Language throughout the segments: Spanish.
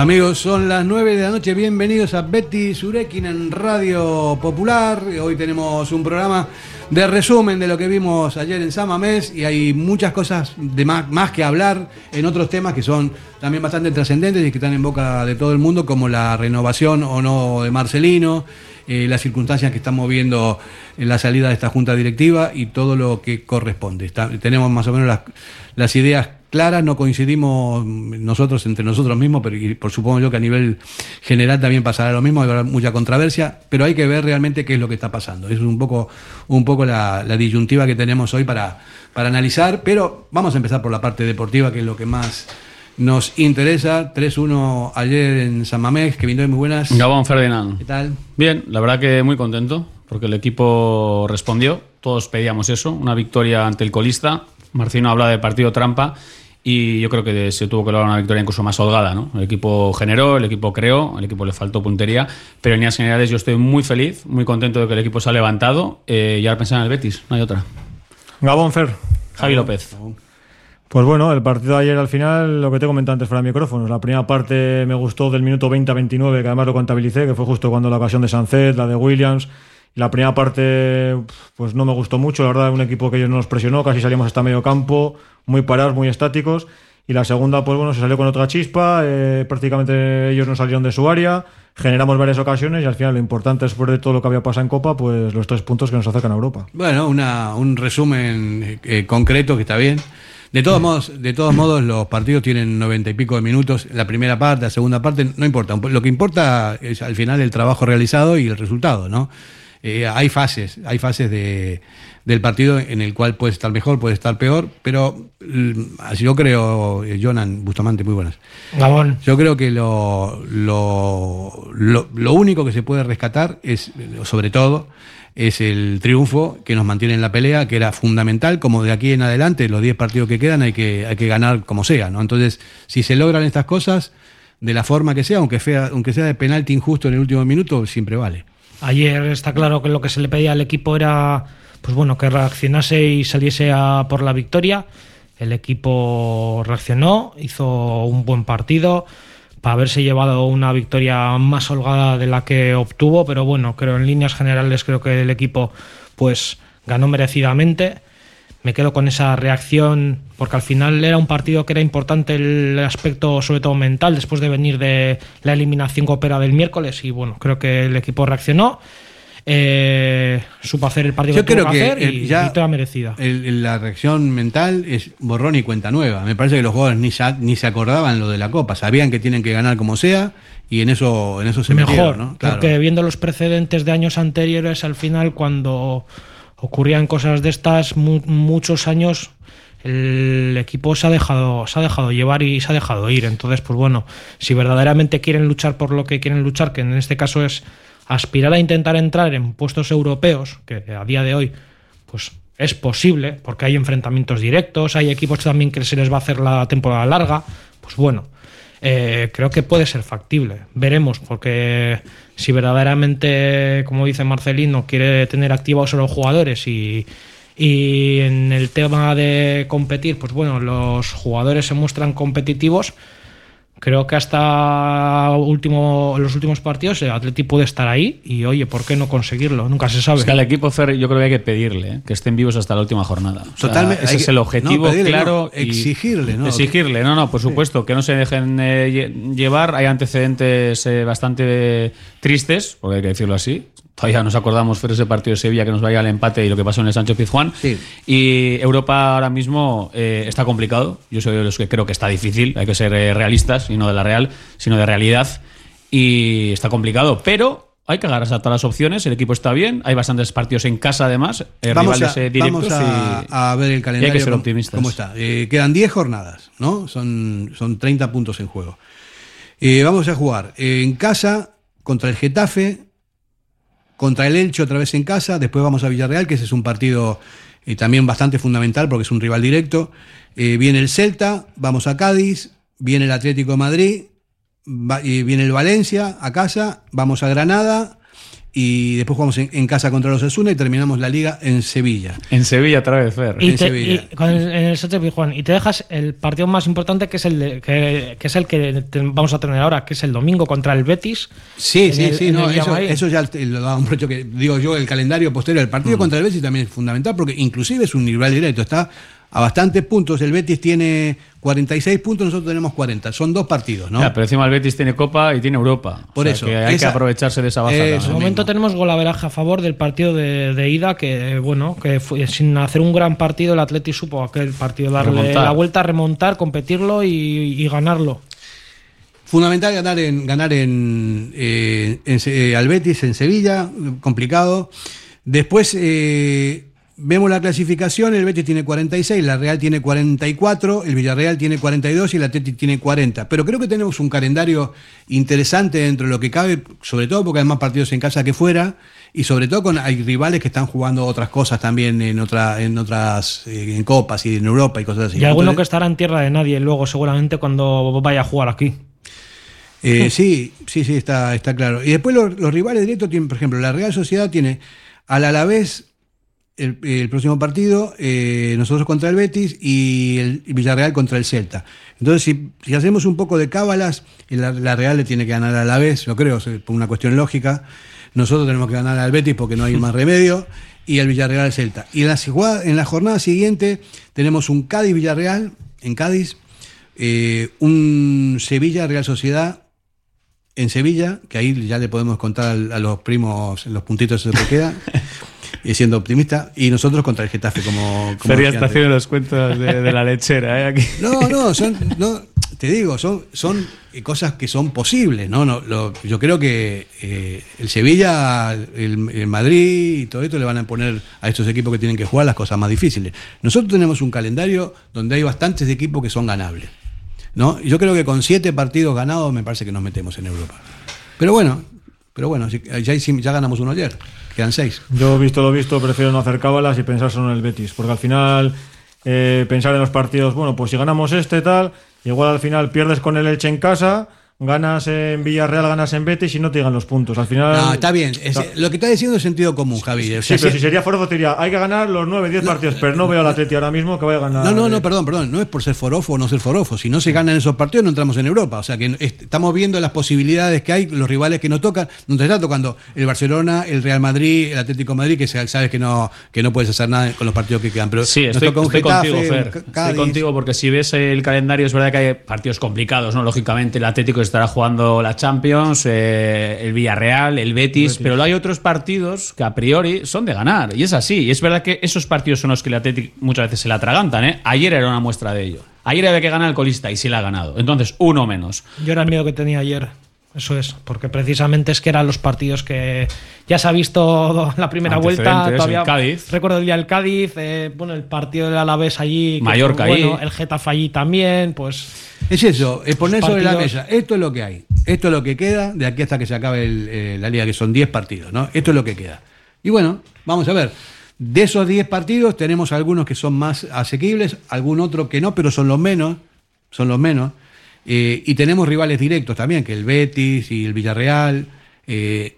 Amigos, son las 9 de la noche. Bienvenidos a Betty Surekin en Radio Popular. Hoy tenemos un programa de resumen de lo que vimos ayer en Samamés y hay muchas cosas de más, más que hablar en otros temas que son también bastante trascendentes y que están en boca de todo el mundo, como la renovación o no de Marcelino, eh, las circunstancias que estamos viendo en la salida de esta junta directiva y todo lo que corresponde. tenemos más o menos las, las ideas claras, no coincidimos nosotros entre nosotros mismos, pero por supongo yo que a nivel general también pasará lo mismo, habrá mucha controversia, pero hay que ver realmente qué es lo que está pasando. Es un poco, un poco la, disyuntiva que tenemos hoy para, para analizar, pero vamos a empezar por la parte deportiva, que es lo que más nos interesa. 3-1 ayer en San Mamés, que vino muy buenas. Gabón Ferdinand. ¿Qué tal? Bien, la verdad que muy contento, porque el equipo respondió, todos pedíamos eso, una victoria ante el colista. Marcino habla de partido trampa y yo creo que se tuvo que lograr una victoria incluso más holgada. ¿no? El equipo generó, el equipo creó, el equipo le faltó puntería, pero en líneas generales yo estoy muy feliz, muy contento de que el equipo se ha levantado eh, y ahora pensar en el Betis, no hay otra. Gabón Fer. Javi López. Pues bueno, el partido de ayer al final, lo que te comenté antes fuera de micrófonos. La primera parte me gustó del minuto 20 a 29, que además lo contabilicé, que fue justo cuando la ocasión de Sancet, la de Williams. La primera parte, pues no me gustó mucho, la verdad, un equipo que ellos no nos presionó, casi salimos hasta medio campo muy parados, muy estáticos. Y la segunda, pues bueno, se salió con otra chispa, eh, prácticamente ellos no salieron de su área, generamos varias ocasiones y al final lo importante después de todo lo que había pasado en Copa, pues los tres puntos que nos acercan a Europa. Bueno, un resumen eh, concreto que está bien. De todos modos, de todos modos, los partidos tienen noventa y pico de minutos, la primera parte, la segunda parte, no importa. Lo que importa es al final el trabajo realizado y el resultado, ¿no? Eh, hay fases, hay fases de, del partido en el cual puede estar mejor, puede estar peor, pero mm, así yo creo, eh, Jonan Bustamante, muy buenas. Gabón. Yo creo que lo, lo, lo, único que se puede rescatar es, sobre todo, es el triunfo que nos mantiene en la pelea, que era fundamental, como de aquí en adelante, los 10 partidos que quedan hay que, hay que ganar como sea, ¿no? Entonces, si se logran estas cosas, de la forma que sea, aunque, sea, aunque sea de penalti injusto en el último minuto, siempre vale. Ayer está claro que lo que se le pedía al equipo era pues bueno, que reaccionase y saliese a por la victoria. El equipo reaccionó, hizo un buen partido para haberse llevado una victoria más holgada de la que obtuvo, pero bueno, creo en líneas generales creo que el equipo pues ganó merecidamente. Me quedo con esa reacción porque al final era un partido que era importante el aspecto sobre todo mental después de venir de la eliminación que opera del miércoles y bueno, creo que el equipo reaccionó eh, supo hacer el partido Yo que creo tuvo que, que hacer y eh, ya merecida. la reacción mental es borrón y cuenta nueva. Me parece que los jugadores ni, ni se acordaban lo de la Copa, sabían que tienen que ganar como sea y en eso, en eso se Mejor, metieron, ¿no? porque viendo los precedentes de años anteriores, al final cuando ocurrían cosas de estas, muchos años el equipo se ha dejado se ha dejado llevar y se ha dejado ir entonces pues bueno si verdaderamente quieren luchar por lo que quieren luchar que en este caso es aspirar a intentar entrar en puestos europeos, que a día de hoy pues es posible, porque hay enfrentamientos directos, hay equipos también que se les va a hacer la temporada larga, pues bueno, eh, creo que puede ser factible. Veremos, porque si verdaderamente, como dice Marcelino, quiere tener activos a los jugadores y, y en el tema de competir, pues bueno, los jugadores se muestran competitivos, Creo que hasta último, los últimos partidos el Atleti puede estar ahí y oye, ¿por qué no conseguirlo? Nunca se sabe. Es que al equipo Fer yo creo que hay que pedirle ¿eh? que estén vivos hasta la última jornada. Totalmente. ese es el objetivo claro. exigirle, ¿no? Exigirle, no, no, por supuesto, que no se dejen eh, llevar. Hay antecedentes eh, bastante tristes, porque hay que decirlo así. Todavía nos acordamos de ese partido de Sevilla que nos vaya al empate y lo que pasó en el Sancho Pizjuán. Y Europa ahora mismo eh, está complicado. Yo soy de los que creo que está difícil. Hay que ser eh, realistas y no de la real, sino de realidad. Y está complicado, pero hay que agarrarse a todas las opciones. El equipo está bien. Hay bastantes partidos en casa, además. Eh, vamos a, directos a, ver el calendario. hay que ser optimistas. ¿Cómo está? quedan 10 jornadas, ¿no? Son, son 30 puntos en juego. vamos a jugar en casa contra el Getafe contra el Elche otra vez en casa, después vamos a Villarreal, que ese es un partido eh, también bastante fundamental porque es un rival directo. Eh, viene el Celta, vamos a Cádiz, viene el Atlético de Madrid, viene el Valencia a casa, vamos a Granada, y después jugamos en, en casa contra los Asuna y terminamos la liga en Sevilla. En Sevilla otra vez, Fer. Y en te, Sevilla. y con el, en el Sánchez Pizjuán. Y te dejas el partido más importante que es el de- que, que es el que te- vamos a tener ahora, que es el domingo contra el Betis. Sí, sí, el- sí, no, eso, ya lo daba un hecho que digo yo, el calendario posterior. El Mm. partido contra el Betis también es fundamental porque inclusive es un rival directo, está a bastantes puntos. El Betis tiene 46 puntos, nosotros tenemos 40. Son dos partidos, ¿no? Ya, pero encima el Betis tiene Copa y tiene Europa. Por O sea eso, que hay esa- que aprovecharse de esa baza. De también. momento mismo. tenemos golaveraje a favor del partido de, de ida, que bueno, que fue- sin hacer un gran partido el Atleti supo aquel partido darle Remontar. la vuelta, remontar, competirlo y, y ganarlo. Fundamental ganar en ganar en, eh, en eh, al Betis en Sevilla, complicado. Después eh, vemos la clasificación, el Betis tiene 46, la Real tiene 44, el Villarreal tiene 42 y el Atleti tiene 40. Pero creo que tenemos un calendario interesante dentro de lo que cabe, sobre todo porque hay más partidos en casa que fuera y sobre todo con hay rivales que están jugando otras cosas también en otra en otras eh, en copas y en Europa y cosas así. y alguno que estará en tierra de nadie luego seguramente cuando vaya a jugar aquí. Eh, sí, sí, sí, está, está claro. Y después los, los rivales directos tienen, por ejemplo, la Real Sociedad tiene al Alavés el, el próximo partido, eh, nosotros contra el Betis y el Villarreal contra el Celta. Entonces, si, hacemos un poco de cábalas, la, la Real le tiene que ganar al Alavés, yo creo, por una cuestión lógica. Nosotros tenemos que ganar al Betis porque no hay más remedio. Y al Villarreal al Celta. Y en la, en la jornada siguiente tenemos un Cádiz-Villarreal en Cádiz, eh, un Sevilla-Real Sociedad en Sevilla, que ahí ya le podemos contar a, los primos los puntitos que se queda, y siendo optimista, y nosotros contra el Getafe, como, está antes. haciendo los cuentos de, de la lechera, ¿eh? Aquí. No, no, son, no, te digo, son, son cosas que son posibles, ¿no? no lo- yo creo que eh, el Sevilla, el, el Madrid y todo esto le van a poner a estos equipos que tienen que jugar las cosas más difíciles. Nosotros tenemos un calendario donde hay bastantes equipos que son ganables, ¿no? Y yo creo que con siete partidos ganados me parece que nos metemos en Europa. Pero bueno, pero bueno, ya, hicimos- ya ganamos uno ayer, quedan seis. Yo, visto lo visto, prefiero no hacer cábalas y pensar solo en el Betis, porque al final eh, pensar en los partidos, bueno, pues si ganamos este tal, igual al final pierdes con el Elche en casa, ganas en Villarreal, ganas en Betis y no te llegan los puntos. Al final... No, está bien. es- No. Lo que está diciendo es sentido común, Javi. O Sí, pero si- si sería forofo te diría, hay que ganar los 9, 10 partidos, pero no veo al Atleti ahora mismo que vaya a ganar. No, no, no, perdón, perdón. No es por ser forofo o no ser forofo. Si no se ganan esos partidos, no entramos en Europa. O sea que est- estamos viendo las posibilidades que hay, los rivales que nos tocan. Nos está tocando el Barcelona, el Real Madrid, el Atlético de Madrid, que se- sabes que no, que no puedes hacer nada con los partidos que quedan. Pero Sí, nos estoy, toca un estoy Getafe, contigo, Fer. Estoy contigo porque si ves el calendario es verdad que hay partidos complicados, ¿no? Lógicamente el Atlético estará jugando la Champions, eh, el Villarreal, el Betis, pero hay otros partidos que a priori son de ganar. Y es así. Y es verdad que esos partidos son los que el Atlético muchas veces se la atragantan, ¿eh? Ayer era una muestra de ello. Ayer había que ganar el colista y sí la ha ganado. Entonces, uno menos. Yo era el miedo que tenía ayer. Eso es, porque precisamente es que eran los partidos que ya se ha visto la primera vuelta. Todavía el Cádiz. Recuerdo el día del Cádiz, eh, bueno, el partido del Alavés allí. que Mallorca ahí. bueno, El Getafe allí también, pues. Es eso, es poner sobre la mesa. Esto es lo que hay. Esto es lo que queda de aquí hasta que se acabe el, eh, la liga, que son 10 partidos, ¿no? Esto es lo que queda. Y bueno, vamos a ver. De esos 10 partidos tenemos algunos que son más asequibles, algún otro que no, pero son los menos. Son los menos. Eh, y tenemos rivales directos también, que el Betis y el Villarreal. Eh,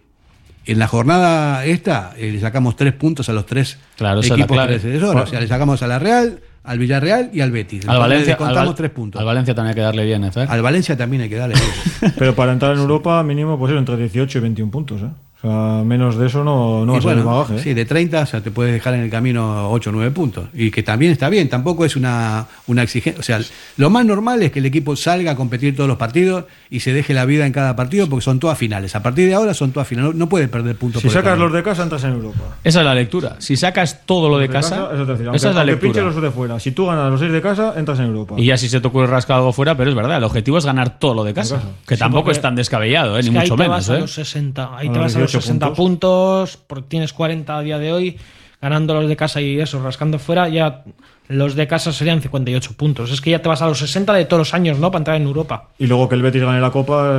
en la jornada esta eh, le sacamos tres puntos a los tres Claro, equipos predecesores. O sea, le sacamos a la Real, al Villarreal y al Betis. Al Valencia, le contamos al Val- tres puntos. Al Valencia también hay que darle bien, ¿eh? Al Valencia también hay que darle. Pero para entrar en Europa, mínimo, pues entre 18 y 21 puntos, ¿eh? Sea, menos de eso no, no va Y a ser el bueno, bagaje. ¿eh? Sí, de 30 o sea, te puedes dejar en el camino 8 o 9 puntos. Y que también está bien, tampoco es una, una exigencia. O sea, lo más normal es que el equipo salga a competir todos los partidos y se deje la vida en cada partido porque son todas finales. A partir de ahora son todas finales. No, no puedes perder puntos Si por sacas los de casa, entras en Europa. Esa es la lectura. Si sacas todo lo de casa, eso te decir, aunque, esa es la lectura. los de fuera. Si tú ganas los 6 de casa, entras en Europa. Y ya si se te ocurre rascar algo fuera, pero es verdad, el objetivo es ganar todo lo de casa. casa. Que Sí, tampoco es tan descabellado, ¿eh? es ni mucho ahí te menos. vas a ¿eh? los 60. Ahí A te vas a los 18 60 puntos. porque tienes 40 a día de hoy. Ganando los de casa y eso, rascando fuera, ya los de casa serían 58 puntos. Es que ya te vas a los 60 de todos los años, ¿no? Para entrar en Europa. Y luego que el Betis gane la Copa.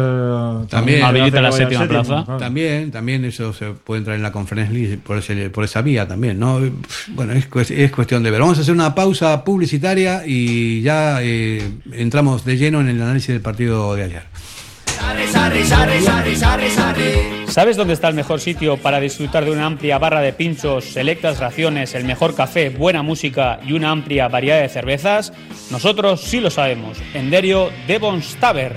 eh, También. Habilita la séptima plaza. claro. También, también eso se puede entrar en la Conference League por, ese- por esa vía también, ¿no? Bueno, es, es cuestión de ver. Vamos a hacer una pausa publicitaria y ya eh, entramos de lleno en el análisis del partido de ayer. ¿Sabes dónde está el mejor sitio para disfrutar de una amplia barra de pinchos, selectas raciones, el mejor café, buena música y una amplia variedad de cervezas? Nosotros sí lo sabemos. En Derio Devon's Tavern.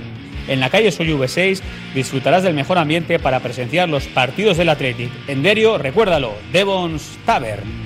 En la calle Soyuve 6 disfrutarás del mejor ambiente para presenciar los partidos del Athletic. En Derio, recuérdalo, Devon's Tavern.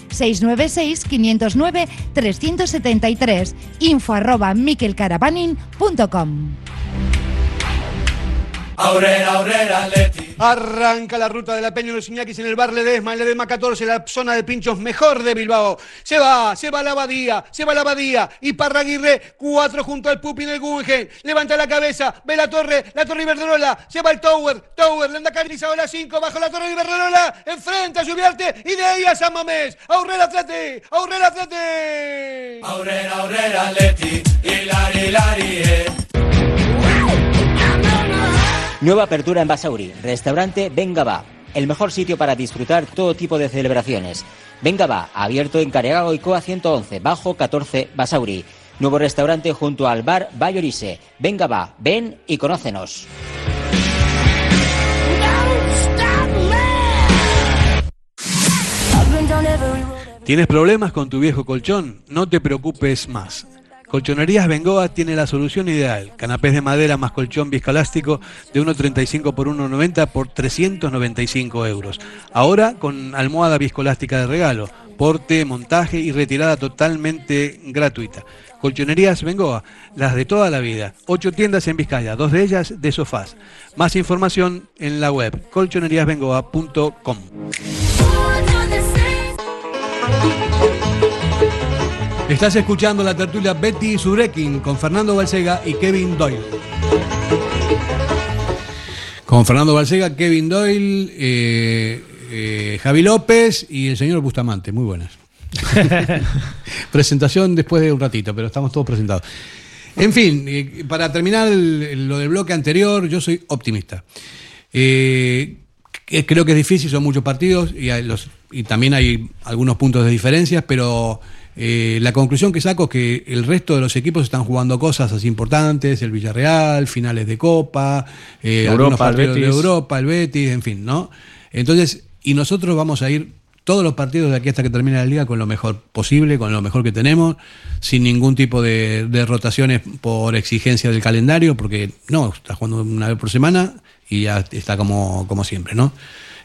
696-509-373. Info arroba mikelcaravaning.com. Aurrera, Aurrera, Leti. Arranca la ruta de la Peña los Iñakis en el bar Ledesma, en Ledesma 14, la zona de pinchos mejor de Bilbao. Se va, se va la Abadía, se va la Abadía. Y Parraguirre, cuatro junto al Pupi del Guggenheim. Levanta la cabeza, ve la torre, la torre Iberdrola. Se va el Tower, Tower, Lenda Carnizado la 5, bajo la torre Iberdrola. Enfrenta a Subiarte y de ahí a San Mamés. Aurrera, Atleti, Aurrera, Atleti. Aurrera, Aurrera, Leti. Hilari, Hilari, eh. Nueva apertura en Basauri, restaurante Venga Va, el mejor sitio para disfrutar todo tipo de celebraciones. Venga Va, abierto en Caregago y Coa 111, bajo 14 Basauri. Nuevo restaurante junto al bar Bayorise. Venga Va, ven y conócenos. ¿Tienes problemas con tu viejo colchón? No te preocupes más. Colchonerías Bengoa tiene la solución ideal. Canapés de madera más colchón viscoelástico de 1,35 por 1,90 por 395 euros. Ahora con almohada viscoelástica de regalo. Porte, montaje y retirada totalmente gratuita. Colchonerías Bengoa, las de toda la vida. Ocho tiendas en Vizcaya, dos de ellas de sofás. Más información en la web colchoneríasbengoa.com. Estás escuchando la tertulia Betty Surekin con Fernando Balsega y Kevin Doyle. Con Fernando Balsega, Kevin Doyle, eh, eh, Javi López y el señor Bustamante. Muy buenas. Presentación después de un ratito, pero estamos todos presentados. En fin, eh, para terminar lo del bloque anterior, yo soy optimista. Creo que es difícil, son muchos partidos y, hay los- y también hay algunos puntos de diferencias, pero eh, la conclusión que saco es que el resto de los equipos están jugando cosas así importantes, el Villarreal, finales de Copa, eh, Europa, algunos el partidos de Betis. Europa, el Betis, en fin, ¿no? Entonces, y nosotros vamos a ir todos los partidos de aquí hasta que termine la liga con lo mejor posible, con lo mejor que tenemos, sin ningún tipo de, de rotaciones por exigencia del calendario, porque no, está jugando una vez por semana y ya está como, como siempre, ¿no?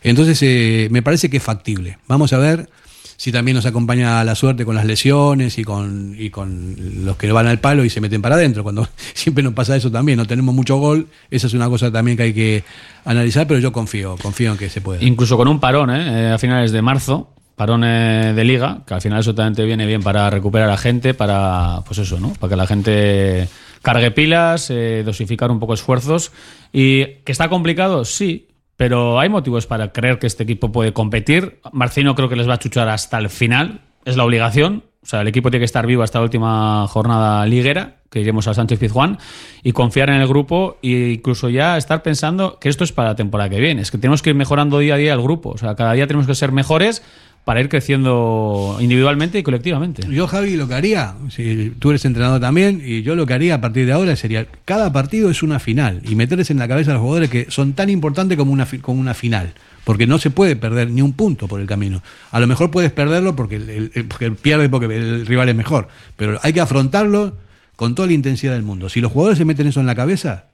Entonces, eh, me parece que es factible. Vamos a ver si también nos acompaña la suerte con las lesiones y con, y con los que van al palo y se meten para adentro. Cuando siempre nos pasa eso también, no tenemos mucho gol, esa es una cosa también que hay que analizar, pero yo confío, confío en que se puede. Incluso con un parón, ¿eh? Eh, a finales de marzo, parón eh, de liga, que al final eso también te viene bien para recuperar a gente, para, pues eso, ¿no? Para que la gente cargue pilas, eh, dosificar un poco esfuerzos. ¿Y que está complicado? Sí, pero hay motivos para creer que este equipo puede competir. Marcino creo que les va a chuchar hasta el final, es la obligación. O sea, el equipo tiene que estar vivo hasta la última jornada liguera, que iremos a Sánchez Pizjuán, y confiar en el grupo e incluso ya estar pensando que esto es para la temporada que viene. Es que tenemos que ir mejorando día a día el grupo. O sea, cada día tenemos que ser mejores para ir creciendo individualmente y colectivamente. Yo, Javi, lo que haría, si tú eres entrenador también, y yo lo que haría a partir de ahora sería, cada partido es una final, y meterles en la cabeza a los jugadores que son tan importantes como una, como una final, porque no se puede perder ni un punto por el camino. A lo mejor puedes perderlo porque, el- porque pierde porque el rival es mejor, pero hay que afrontarlo con toda la intensidad del mundo. Si los jugadores se meten eso en la cabeza,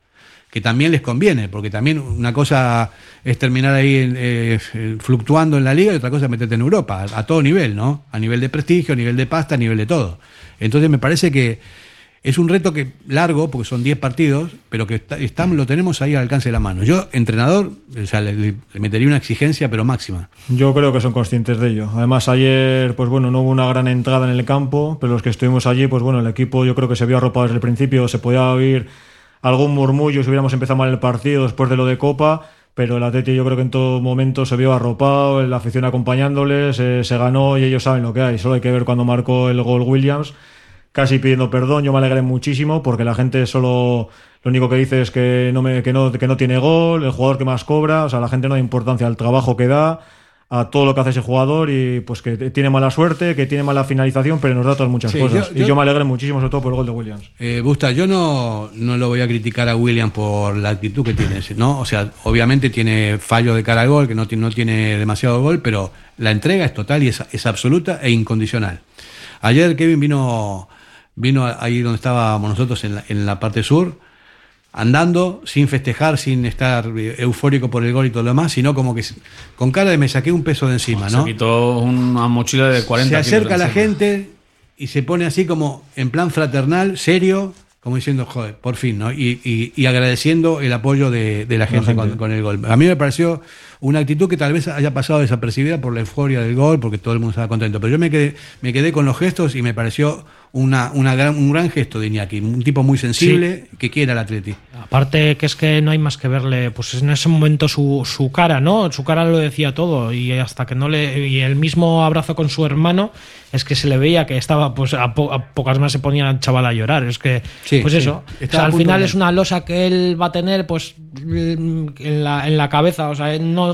que también les conviene, porque también una cosa es terminar ahí eh, eh, fluctuando en la liga y otra cosa es meterte en Europa, a, todo nivel, ¿no? A nivel de prestigio, a nivel de pasta, a nivel de todo. Entonces me parece que es un reto que largo, porque son 10 partidos, pero que está- lo tenemos ahí al alcance de la mano. Yo, entrenador, le- le metería una exigencia, pero máxima. Yo creo que son conscientes de ello. Además, ayer, pues bueno, no hubo una gran entrada en el campo, pero los que estuvimos allí, pues bueno, el equipo yo creo que se vio arropado desde el principio, se podía oír algún murmullo si hubiéramos empezado mal el partido después de lo de Copa, pero el Atleti yo creo que en todo momento se vio arropado, la afición acompañándoles, eh, se ganó y ellos saben lo que hay. Solo hay que ver cuando marcó el gol Williams, casi pidiendo perdón. Yo me alegré muchísimo porque la gente solo lo único que dice es que no, me, que no, que no tiene gol, el jugador que más cobra, o sea, la gente no da importancia al trabajo que da a todo lo que hace ese jugador y pues que tiene mala suerte, que tiene mala finalización, pero nos da todas muchas Sí, cosas. yo- y yo- me alegré muchísimo, sobre todo por el gol de Williams. Eh, Busta, yo no, no lo voy a criticar a William por la actitud que tiene, ¿no? O sea, obviamente tiene fallo de cara al gol, que no tiene, no tiene demasiado gol, pero la entrega es total y es, es absoluta e incondicional. Ayer Kevin vino, vino ahí donde estábamos nosotros en la, en la parte sur, andando, sin festejar, sin estar eh, eufórico por el gol y todo lo demás, sino como que con cara de me saqué un peso de encima, ¿no? Se quitó una mochila de 40 se kilos acerca de la gente y se pone así como en plan fraternal, serio, como diciendo, joder, por fin, ¿no? Y, y- y agradeciendo el apoyo de, de la gente, gente. Con, con el gol. A mí me pareció una actitud que tal vez haya pasado desapercibida por la euforia del gol, porque todo el mundo estaba contento. Pero yo me quedé, me quedé con los gestos y me pareció una, una gran, un gran gesto de Iñaki, un tipo muy sensible que quiere al Atleti. Aparte que es que no hay más que verle, pues en ese momento su, su cara, ¿no? Su cara lo decía todo y hasta que no le... Y el mismo abrazo con su hermano es que se le veía que estaba, pues a, po- a pocas más se ponía el chaval a llorar. Es que, Sí, pues sí. eso, o sea, al final de- es una losa que él va a tener pues en la, en la cabeza, o sea, no,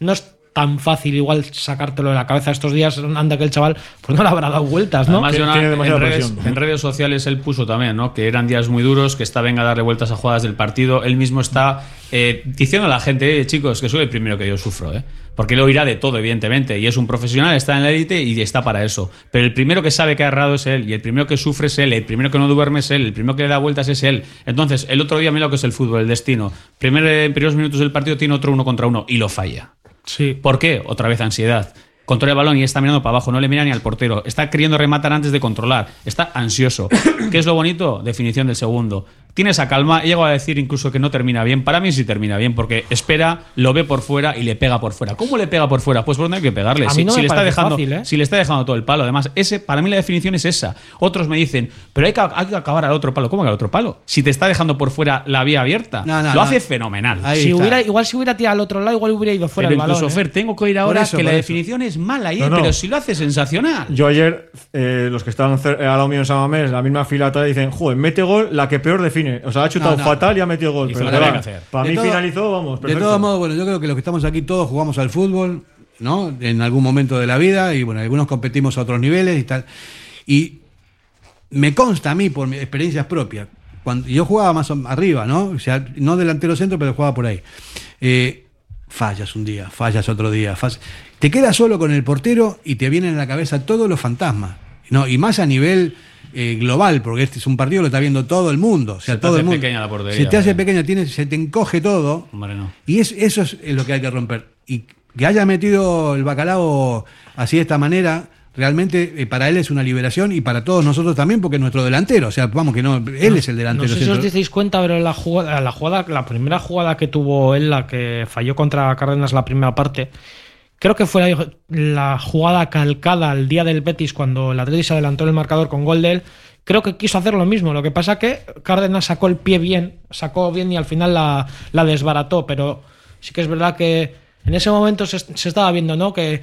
no tan fácil igual sacártelo de la cabeza estos días, anda que el chaval pues no le habrá dado vueltas, ¿no? Además, Que en, redes, presión. en redes sociales él puso también, ¿no? Que eran días muy duros, que está venga a darle vueltas a jugadas del partido. Él mismo está eh, diciendo a la gente, "Eh, chicos, que soy el primero que yo sufro, ¿eh? Porque él oirá de todo, evidentemente. Y es un profesional, está en la élite y está para eso. Pero el primero que sabe que ha errado es él. Y el primero que sufre es él. El primero que no duerme es él. El primero que le da vueltas es él. Entonces, el otro día, mira lo que es el fútbol, el destino. Primer, en primeros minutos del partido tiene otro uno contra uno y lo falla. Sí. ¿Por qué? Otra vez ansiedad. Controla el balón y está mirando para abajo, no le mira ni al portero. Está queriendo rematar antes de controlar. Está ansioso. ¿Qué es lo bonito? Definición del segundo. Tiene esa calma. Llego a decir incluso que no termina bien. Para mí sí termina bien, porque espera, lo ve por fuera y le pega por fuera. ¿Cómo le pega por fuera? Pues por donde hay que pegarle. A si, mí no si me le está dejando, fácil, ¿eh? si le está dejando todo el palo. Además, ese, para mí la definición es esa. Otros me dicen, pero hay que, hay que acabar al otro palo. ¿Cómo que al otro palo? Si te está dejando por fuera la vía abierta, No, no, lo no. hace fenomenal. Ahí Si está. hubiera, igual si hubiera tirado al otro lado, igual hubiera ido fuera Pero el balón. incluso, ¿eh? Fer, tengo que ir ahora eso, que la eso. definición es mala, ¿eh? No, no. pero si lo hace sensacional. Yo ayer, eh, los que estaban al lado mío en San Mamés, la misma fila atrás, dicen, joder, mete gol la que peor define. O sea, ha chutado No, no. fatal y ha metido gol. Pero para De mí todo- finalizó, vamos, De todos modos, bueno, yo creo que los que estamos aquí todos jugamos al fútbol, ¿no? En algún momento de la vida, y bueno, algunos competimos a otros niveles y tal. Y me consta a mí, por mis experiencias propias, cuando yo jugaba más arriba, ¿no? O sea, no delantero centro, pero jugaba por ahí. Eh, fallas un día, fallas otro día, fallas- te quedas solo con el portero y te vienen a la cabeza todos los fantasmas, ¿no? Y más a nivel eh, global, porque este es un partido que lo está viendo todo el mundo. O sea, Se te todo hace el mundo. pequeña la portería, Se te hace ¿verdad? pequeña, tienes, se te encoge todo. Hombre, no. Y es- eso es lo que hay que romper. Y que haya metido el bacalao así de esta manera, realmente eh, para él es una liberación y para todos nosotros también, porque es nuestro delantero. O sea, vamos que no, él es el No delantero. sé si os disteis cuenta, pero la jugada, la jugada, la primera jugada que tuvo él, la que falló contra Cárdenas la primera parte, creo que fue la, la jugada calcada al día del Betis cuando el Atlético se adelantó en el marcador con gol de él. Creo que quiso hacer lo mismo. Lo que pasa que Cárdenas sacó el pie bien, sacó bien y al final la, la desbarató. Pero sí que es verdad que en ese momento se, se estaba viendo, ¿no? Que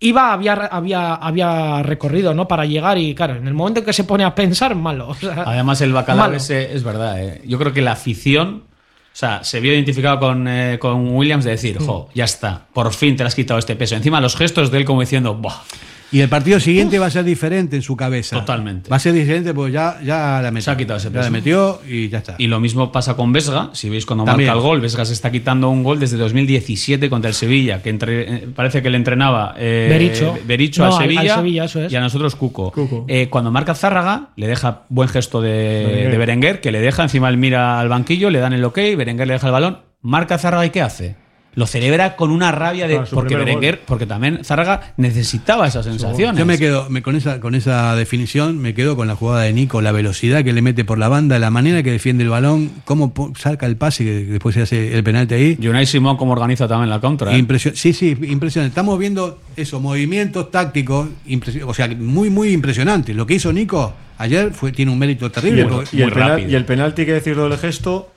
iba, había, había, había recorrido, ¿no? Para llegar y, claro, en el momento en que se pone a pensar, malo. O sea, Además, el bacalao malo. ese es verdad. ¿eh? Yo creo que la afición, o sea, se vio identificado con, eh, con Williams de decir, jo, ya está, por fin te has quitado este peso. Encima, los gestos de él como diciendo, Buah, Y el partido siguiente va a ser diferente en su cabeza. Totalmente. Va a ser diferente porque ya, ya la metió. Se ha quitado ese Ya peso. la metió y ya está. Y lo mismo pasa con Vesga. Si veis cuando También. marca el gol, Vesga se está quitando un gol desde 2017 contra el Sevilla, que entre- eh, parece que le entrenaba eh, Berizzo. Berizzo No, al al- al Sevilla, eso es. y a nosotros Cuco. Cuco. Eh, cuando marca Zárraga, le deja buen gesto de Berenguer. de Berenguer, que le deja, encima él mira al banquillo, le dan el ok, Berenguer le deja el balón, marca Zárraga y ¿qué hace? Lo celebra con una rabia de. Claro, su porque también Zárraga necesitaba esas sensaciones. Yo me quedo me- con esa con esa definición, me quedo con la jugada de Nico, la velocidad que le mete por la banda, la manera que defiende el balón, cómo saca el pase que después se hace el penalti ahí. Y Unai Simón, como organiza también la contra. ¿eh? Sí, sí, impresionante. Estamos viendo esos movimientos tácticos, o sea, muy, muy impresionante. Lo que hizo Nico ayer fue, tiene un mérito Y terrible. el, y el penal- y el penalti que decir del gesto,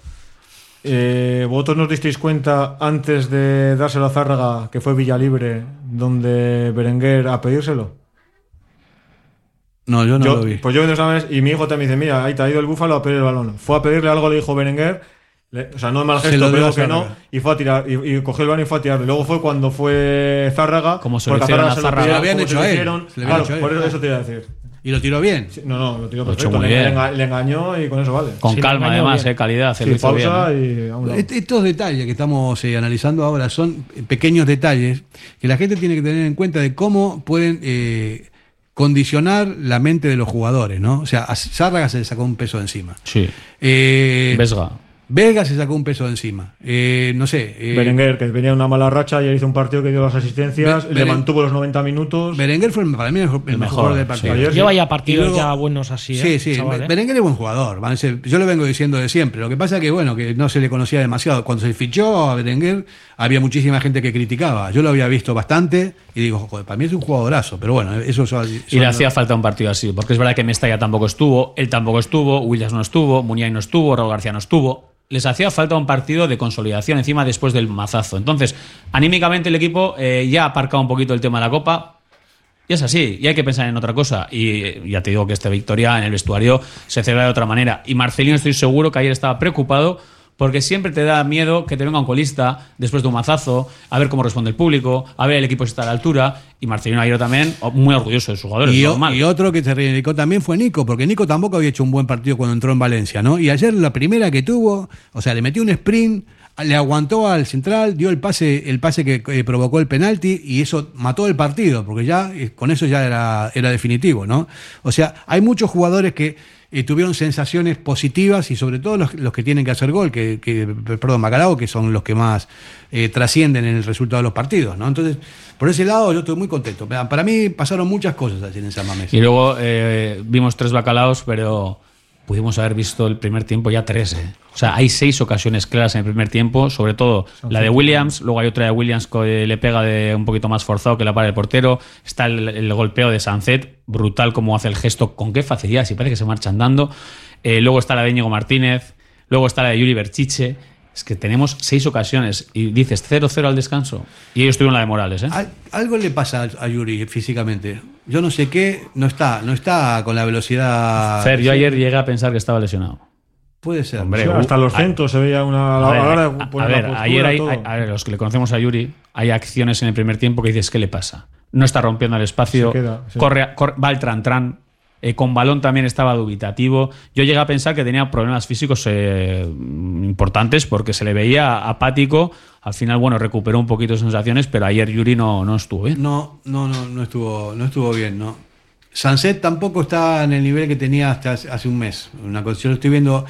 Eh, ¿Vosotros nos disteis cuenta antes de dárselo a Zárraga, que fue Villalibre, donde Berenguer a pedírselo? No, yo no Yo- lo vi. Pues yo esa vez, y mi hijo también dice, mira, ahí te ha ido el búfalo a pedir el balón. Fue a pedirle algo, le dijo Berenguer, le- o sea, no es mal gesto, pero que no, y fue a tirar, y, y cogió el balón y fue a tirarlo. Y luego fue cuando fue Zárraga, Como se lo porque hicieron a se lo Zárraga. pidieron, Se lo habían hecho a él. Claro, por eso, eso te iba a decir. Y lo tiró bien. Sí, No, no, lo tiró Lo perfecto. muy Le, bien. le enga- le engañó y con eso vale. Con Sí, calma, además, eh, calidad. Sí, bien, pausa ¿eh? y Estos detalles que estamos eh, analizando ahora son pequeños detalles que la gente tiene que tener en cuenta de cómo pueden eh, condicionar la mente de los jugadores, ¿no? O sea, a Zárraga se le sacó un peso encima. Sí. Eh, Vesga. Vega se sacó un peso de encima. Eh, no sé. eh, Berenguer, que venía una mala racha, y hizo un partido que dio las asistencias, Be- le Beren- mantuvo los 90 minutos. Berenguer fue para mí el mejor, el mejor del partido. sí. Ayer Lleva ya partidos luego- ya buenos así, Sí, ¿eh? sí, chaval, ¿eh? Berenguer es buen jugador. Yo lo vengo diciendo de siempre. Lo que pasa que, bueno, que no se le conocía demasiado. Cuando se fichó a Berenguer, había muchísima gente que criticaba. Yo lo había visto bastante y digo, joder, para mí es un jugadorazo. Pero bueno, eso son- Y le hacía falta un partido así, porque es verdad que Mestalla tampoco estuvo, él tampoco estuvo, Williams no estuvo, Muniain no estuvo, Raúl García no estuvo. Les hacía falta un partido de consolidación encima después del mazazo. Entonces, anímicamente el equipo eh, ya ha aparcado un poquito el tema de la Copa. Y es así, y hay que pensar en otra cosa. Y eh, ya te digo que esta victoria en el vestuario se celebra de otra manera. Y Marcelino estoy seguro que ayer estaba preocupado porque siempre te da miedo que te venga un colista después de un mazazo, a ver cómo responde el público, a ver el equipo si está a la altura. Y Marcelino ayer también muy orgulloso de sus jugadores. Y, o- normal. y otro que se reivindicó también fue Nico, porque Nico tampoco había hecho un buen partido cuando entró en Valencia, ¿no? Y ayer la primera que tuvo, o sea, le metió un sprint, le aguantó al central, dio el pase, el pase que eh, provocó el penalti y eso mató el partido, porque ya eh, con eso ya era, era definitivo, ¿no? O sea, hay muchos jugadores que eh, tuvieron sensaciones positivas y sobre todo los, los que tienen que hacer gol, que, perdón, Macalao, que son los que más trascienden en el resultado de los partidos, ¿no? Entonces, por ese lado yo estoy muy contento. Para mí pasaron muchas cosas ayer en San Mamés. Y luego vimos tres bacalaos, pero pudimos haber visto el primer tiempo ya tres. ¿eh? O sea, hay seis ocasiones claras en el primer tiempo, sobre todo la de Williams, luego hay otra de Williams que le pega de un poquito más forzado que la para el portero, está el, el golpeo de Sancet, brutal como hace el gesto, con qué facilidad, si parece que se marcha andando. Eh, luego está la de Íñigo Martínez, luego está la de Yuri Berchiche. Es que tenemos seis ocasiones y dices 0-0 al descanso. Y ellos tuvieron la de Morales, ¿eh? Al- algo le pasa a Yuri físicamente. Yo no sé qué, no está, no está con la velocidad. Fer, yo ayer llegué a pensar que estaba lesionado. Puede ser. Hombre, Sí, uh, hasta los centros se veía una. A la ver, hora a- de a poner ver, la postura, ayer hay, a ver, los que le conocemos a Yuri, hay acciones en el primer tiempo que dices, ¿qué le pasa? No está rompiendo el espacio, Se queda, sí. corre, va al tran-tran, eh, con balón también estaba dubitativo. Yo llegué a pensar que tenía problemas físicos eh, importantes porque se le veía apático. Al final, bueno, recuperó un poquito de sensaciones, pero ayer Yuri no, no estuvo bien. No, no, no, no estuvo, no estuvo bien, ¿no? Sanset tampoco está en el nivel que tenía hasta hace hace un mes. Una cosa, yo lo estoy viendo,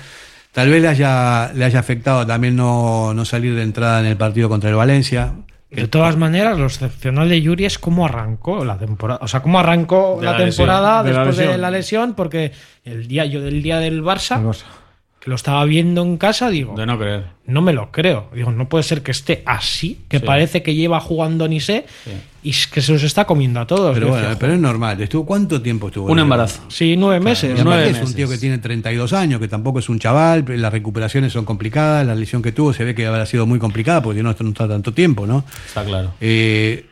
tal vez le haya, le haya afectado también no, no salir de entrada en el partido contra el Valencia. De todas maneras, lo excepcional de Yuri es cómo arrancó la temporada. O sea, cómo arrancó De la, la lesión. temporada De la después de la lesión, porque el día, yo del día del Barça, El Barça. Lo estaba viendo en casa, digo, De no creer. no me lo creo. Digo, no puede ser que esté así, que Sí. parece que lleva jugando ni sé, Sí. y es que se los está comiendo a todos. Pero bueno, es normal. Estuvo, ¿Cuánto tiempo estuvo? Un embarazo. Sí, nueve meses. Claro, nueve es un tío que tiene 32 años, que tampoco es un chaval, las recuperaciones son complicadas, la lesión que tuvo se ve que habrá sido muy complicada porque no, no está tanto tiempo, ¿no? Está claro. Eh,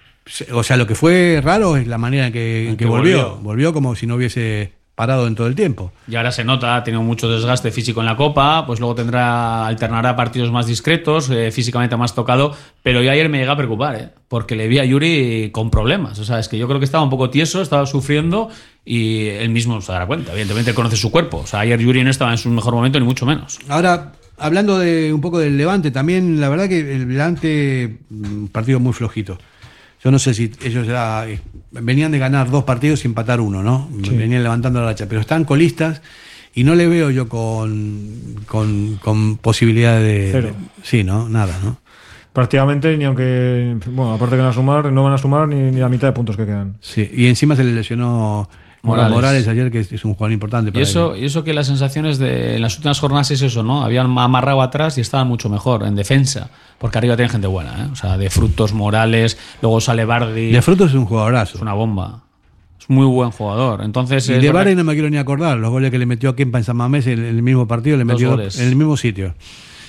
o sea, lo que fue raro es la manera en que, en En que que volvió. volvió. volvió. como si no hubiese parado en todo el tiempo. Y ahora se nota, ha tenido mucho desgaste físico en la Copa, pues luego tendrá, alternará partidos más discretos, eh, físicamente más tocado, pero yo ayer me llega a preocupar, ¿eh? porque le vi a Yuri con problemas, o sea, es que yo creo que estaba un poco tieso, estaba sufriendo y él mismo se dará cuenta, evidentemente él conoce su cuerpo, o sea, ayer Yuri no estaba en su mejor momento ni mucho menos. Ahora, hablando de un poco del Levante, también la verdad que el Levante, un partido muy flojito. Yo no sé si ellos ya eh, venían de ganar dos partidos y empatar uno, ¿no? Venían levantando la racha, pero están colistas y no le veo yo con, con, con posibilidad de... Cero. de- sí, ¿no? Nada, ¿no? Prácticamente, ni aunque. Bueno, aparte que van a sumar, no van a sumar ni, ni la mitad de puntos que quedan. Sí, y encima se le lesionó Morales. Morales, ayer, que es, un jugador importante. Y para eso, él. y eso que las sensaciones de en las últimas jornadas es eso, ¿no? Habían amarrado atrás y estaban mucho mejor en defensa, porque arriba tienen gente buena, ¿eh? O sea, de frutos morales, luego sale Bardi, De frutos es un jugadorazo. es una bomba. Es muy buen jugador. Entonces, Y de Barry no me quiero ni acordar, los goles que le metió a Kempa en San Mamés en el mismo partido, le metió en el mismo sitio.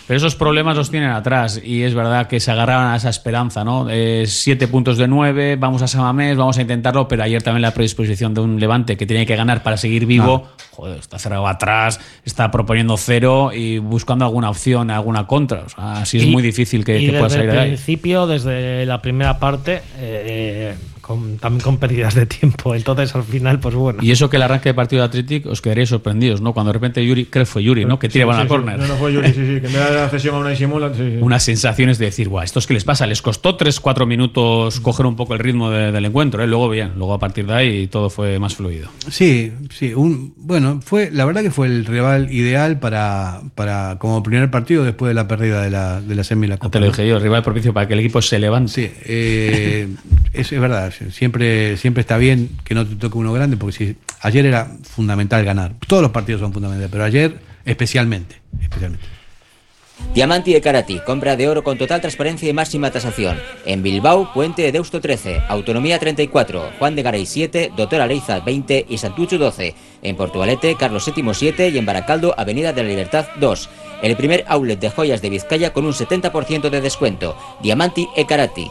Pero esos problemas los tienen atrás y es verdad que se agarraban a esa esperanza, ¿no? Eh, siete puntos de nueve, vamos a Samamés, vamos a intentarlo, pero ayer también la predisposición de un Levante que tiene que ganar para seguir vivo, joder, está cerrado atrás, está proponiendo cero y buscando alguna opción, alguna contra. O sea, así es muy difícil que, y que pueda desde salir de el ahí. principio, desde la primera parte, eh, con- también con pérdidas de tiempo. Entonces, al final, pues bueno. Y eso que el arranque de partido de Athletic os quedaréis sorprendidos, ¿no? Cuando de repente Yuri, creo que fue Yuri, ¿no? Que tira Sí, sí, córner. sí. No, no fue Yuri, sí, sí. Que en vez de la cesión a una simula, sí, sí. unas sensaciones de decir, guau, ¿esto es que les pasa? Les costó 3-4 minutos coger un poco el ritmo de- del encuentro, ¿eh? luego bien, luego a partir de ahí todo fue más fluido. Sí, sí. Un, bueno, fue la verdad que fue el rival ideal para, para como primer partido después de la pérdida de la, de la semi la Copa. te lo dije yo, rival propicio para que el equipo se levante. Sí, eh, es, es verdad. Siempre, siempre está bien que no te toque uno grande, porque si, ayer era fundamental ganar. Todos los partidos son fundamentales, pero ayer especialmente. especialmente. Diamanti de Karati, compra de oro con total transparencia y máxima tasación. En Bilbao, Puente de Deusto 13, Autonomía 34, Juan de Garay 7, Doctor Aleiza 20 y Santucho 12. En Portugalete, Carlos VII 7 y en Baracaldo, Avenida de la Libertad 2. El primer outlet de joyas de Vizcaya con un 70% de descuento. Diamanti e Karati.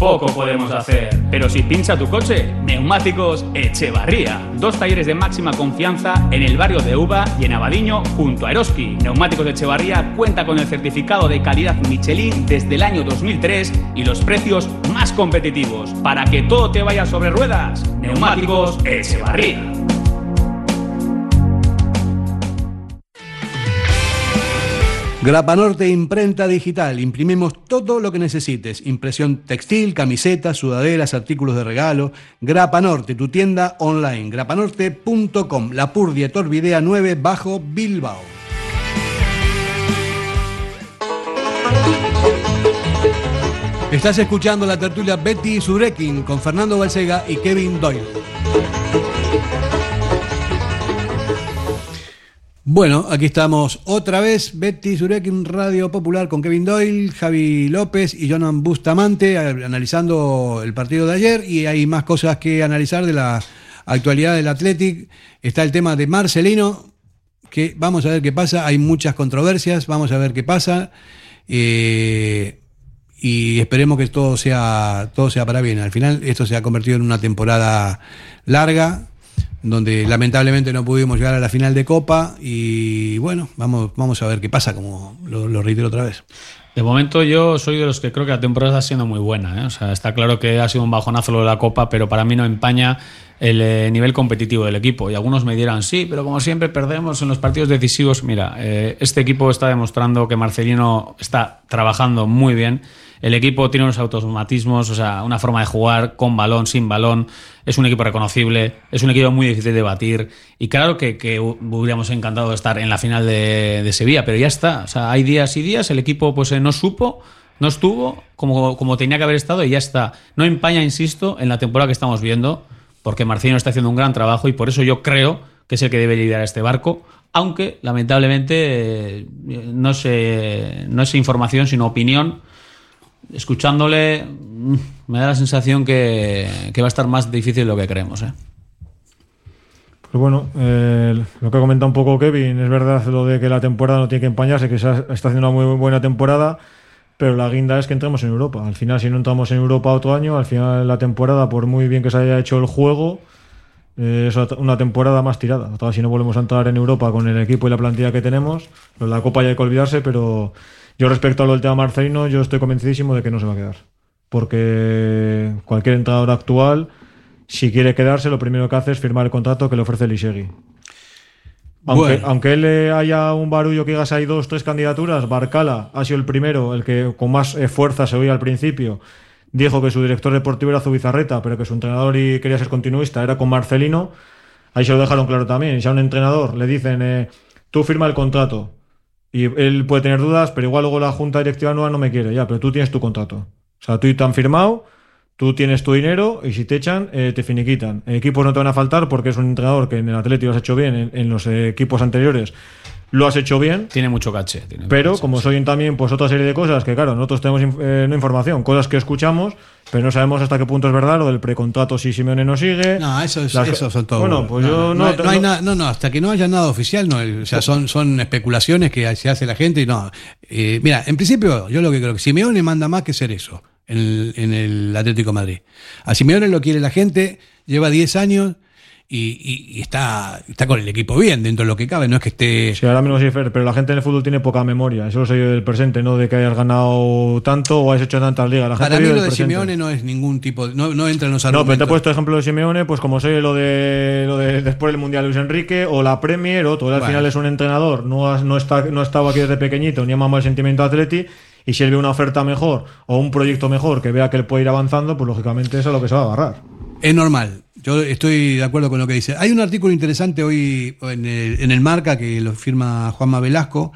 poco podemos hacer. Pero si pincha tu coche, Neumáticos Echevarría. Dos talleres de máxima confianza en el barrio de Uva y en Abadiño junto a Eroski. Neumáticos Echevarría cuenta con el certificado de calidad Michelin desde el año 2003 y los precios más competitivos. Para que todo te vaya sobre ruedas, Neumáticos Echevarría. Grapa Norte Imprenta Digital. Imprimimos todo lo que necesites. Impresión textil, camisetas, sudaderas, artículos de regalo. Grapa Norte, tu tienda online. grapanorte.com. La Purdia Torvidea 9 bajo Bilbao. Estás escuchando la tertulia Betty Surekin con Fernando Balsega y Kevin Doyle. Bueno, aquí estamos otra vez, Betty Surekin, Radio Popular con Kevin Doyle, Javi López y Jonan Bustamante, analizando el partido de ayer y hay más cosas que analizar de la actualidad del Athletic. Está el tema de Marcelino, que vamos a ver qué pasa, hay muchas controversias, vamos a ver qué pasa. eh, y esperemos que todo sea, todo sea para bien. Al final esto se ha convertido en una temporada larga, donde lamentablemente no pudimos llegar a la final de Copa y bueno, vamos, vamos a ver qué pasa, como lo, lo reitero otra vez. De momento yo soy de los que creo que la temporada está siendo muy buena. ¿eh? O sea, está claro que ha sido un bajonazo lo de la Copa, pero para mí no empaña el eh, nivel competitivo del equipo. Y algunos me dirán, sí, pero como siempre perdemos en los partidos decisivos. Mira, eh, este equipo está demostrando que Marcelino está trabajando muy bien. El equipo tiene unos automatismos, o sea, una forma de jugar con balón, sin balón. Es un equipo reconocible, es un equipo muy difícil de batir. Y claro que, que hubiéramos encantado de estar en la final de, Sevilla, pero ya está. O sea, hay días y días, el equipo pues eh, no supo, no estuvo como, como tenía que haber estado y ya está. No empaña, insisto, en la temporada que estamos viendo, porque Marcelino está haciendo un gran trabajo y por eso yo creo que es el que debe liderar este barco. Aunque, lamentablemente, eh, no, sé, no es información, sino opinión escuchándole, mm, me da la sensación que, que va a estar más difícil de lo que creemos. ¿eh? Pues bueno, eh, lo que ha comentado un poco Kevin, es verdad lo de que la temporada no tiene que empañarse, que está haciendo una muy buena temporada, pero la guinda es que entremos en Europa. Al final, si no entramos en Europa otro año, al final la temporada, por muy bien que se haya hecho el juego, eh, es una temporada más tirada. Vez, si no volvemos a entrar en Europa con el equipo y la plantilla que tenemos, la Copa ya hay que olvidarse, pero yo respecto a lo del tema Marcelino, yo estoy convencidísimo de que no se va a quedar. Porque cualquier entrenador actual, si quiere quedarse, lo primero que hace es firmar el contrato que le ofrece el. Aunque, Bueno. aunque él eh, haya un barullo que digas hay dos, tres candidaturas, Barcala ha sido el primero, el que con más fuerza se oía al principio. Dijo que su director deportivo era Zubizarreta, pero que su entrenador y quería ser continuista era con Marcelino. Ahí se lo dejaron claro también. Y si a un entrenador le dicen, eh, tú firma el contrato, y él puede tener dudas, pero igual luego la junta directiva nueva no me quiere, ya, pero tú tienes tu contrato. O sea, tú te han firmado, Tú tienes tu dinero y si te echan, eh, te finiquitan. Equipos no te van a faltar porque es un entrenador que en el Atlético lo has hecho bien, en, en los eh, equipos anteriores lo has hecho bien. Tiene mucho caché. tiene Pero caché, como sí. soy también pues otra serie de cosas que claro, nosotros tenemos inf- eh, no información, cosas que escuchamos, pero no sabemos hasta qué punto es verdad lo del precontrato si Simeone no sigue. No, eso, es, Las- eso son todo. Bueno, pues yo no, hay- te- no hay no- nada, no, no, hasta que no haya nada oficial, no, o sea, son, son especulaciones que se hace la gente y no. Eh, mira, en principio, yo lo que creo que Simeone manda más que ser eso en el, en el Atlético de Madrid. A Simeone lo quiere la gente, lleva 10 años y, y- y está, está con el equipo bien, dentro de lo que cabe, no es que esté. Sí, ahora mismo sí, Fer, pero la gente en el fútbol tiene poca memoria. Eso es del presente, no de que hayas ganado tanto o hayas hecho tantas ligas. La gente Para mí lo de presente. Simeone no es ningún tipo, de- no, no entra en los No, pero te he argumentos. puesto ejemplo de Simeone, pues como soy lo de lo de después del Mundial Luis Enrique o la Premier, otro. Él al Bueno. final es un entrenador, no, has- no, está, no estaba aquí desde pequeñito, ni ha mamado el sentimiento atleti. Y si él ve una oferta mejor o un proyecto mejor que vea que él puede ir avanzando, pues lógicamente eso es lo que se va a agarrar. Es normal. Yo estoy de acuerdo con lo que dice. Hay un artículo interesante hoy en el, en el Marca que lo firma Juanma Velasco,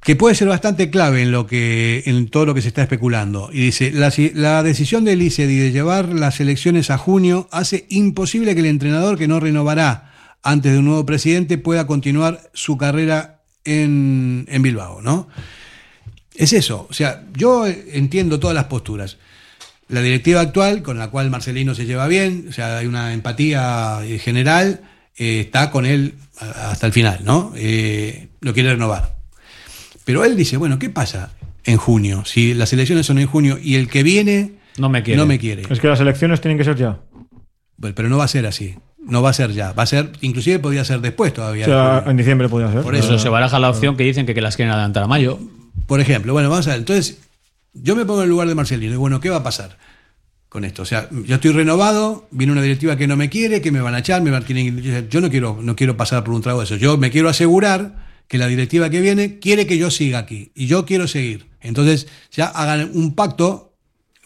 que puede ser bastante clave en lo que en todo lo que se está especulando. Y dice, la, si- la decisión del ICEDI de llevar las elecciones a junio hace imposible que el entrenador que no renovará antes de un nuevo presidente pueda continuar su carrera en, en Bilbao, ¿no? Es eso. O sea, yo entiendo todas las posturas. La directiva actual, con la cual Marcelino se lleva bien, o sea, hay una empatía eh, general, eh, está con él hasta el final, ¿no? Eh, lo quiere renovar. Pero él dice, bueno, ¿qué pasa en junio? Si las elecciones son en junio y el que viene No me quiere. no me quiere. Es que las elecciones tienen que ser ya. Pues, Pero no va a ser así. No va a ser ya. Va a ser, inclusive podría ser después todavía. O sea, en diciembre podía ser. Por Eso se baraja la opción que dicen que, que las quieren adelantar a mayo. Por ejemplo, bueno, vamos a ver. Entonces, yo me pongo en el lugar de Marcelino y bueno, ¿qué va a pasar con esto? O sea, yo estoy renovado, viene una directiva que no me quiere, que me van a echar, me van a que- Yo no quiero, no quiero pasar por un trago de eso. Yo me quiero asegurar que la directiva que viene quiere que yo siga aquí y yo quiero seguir. Entonces, ya hagan un pacto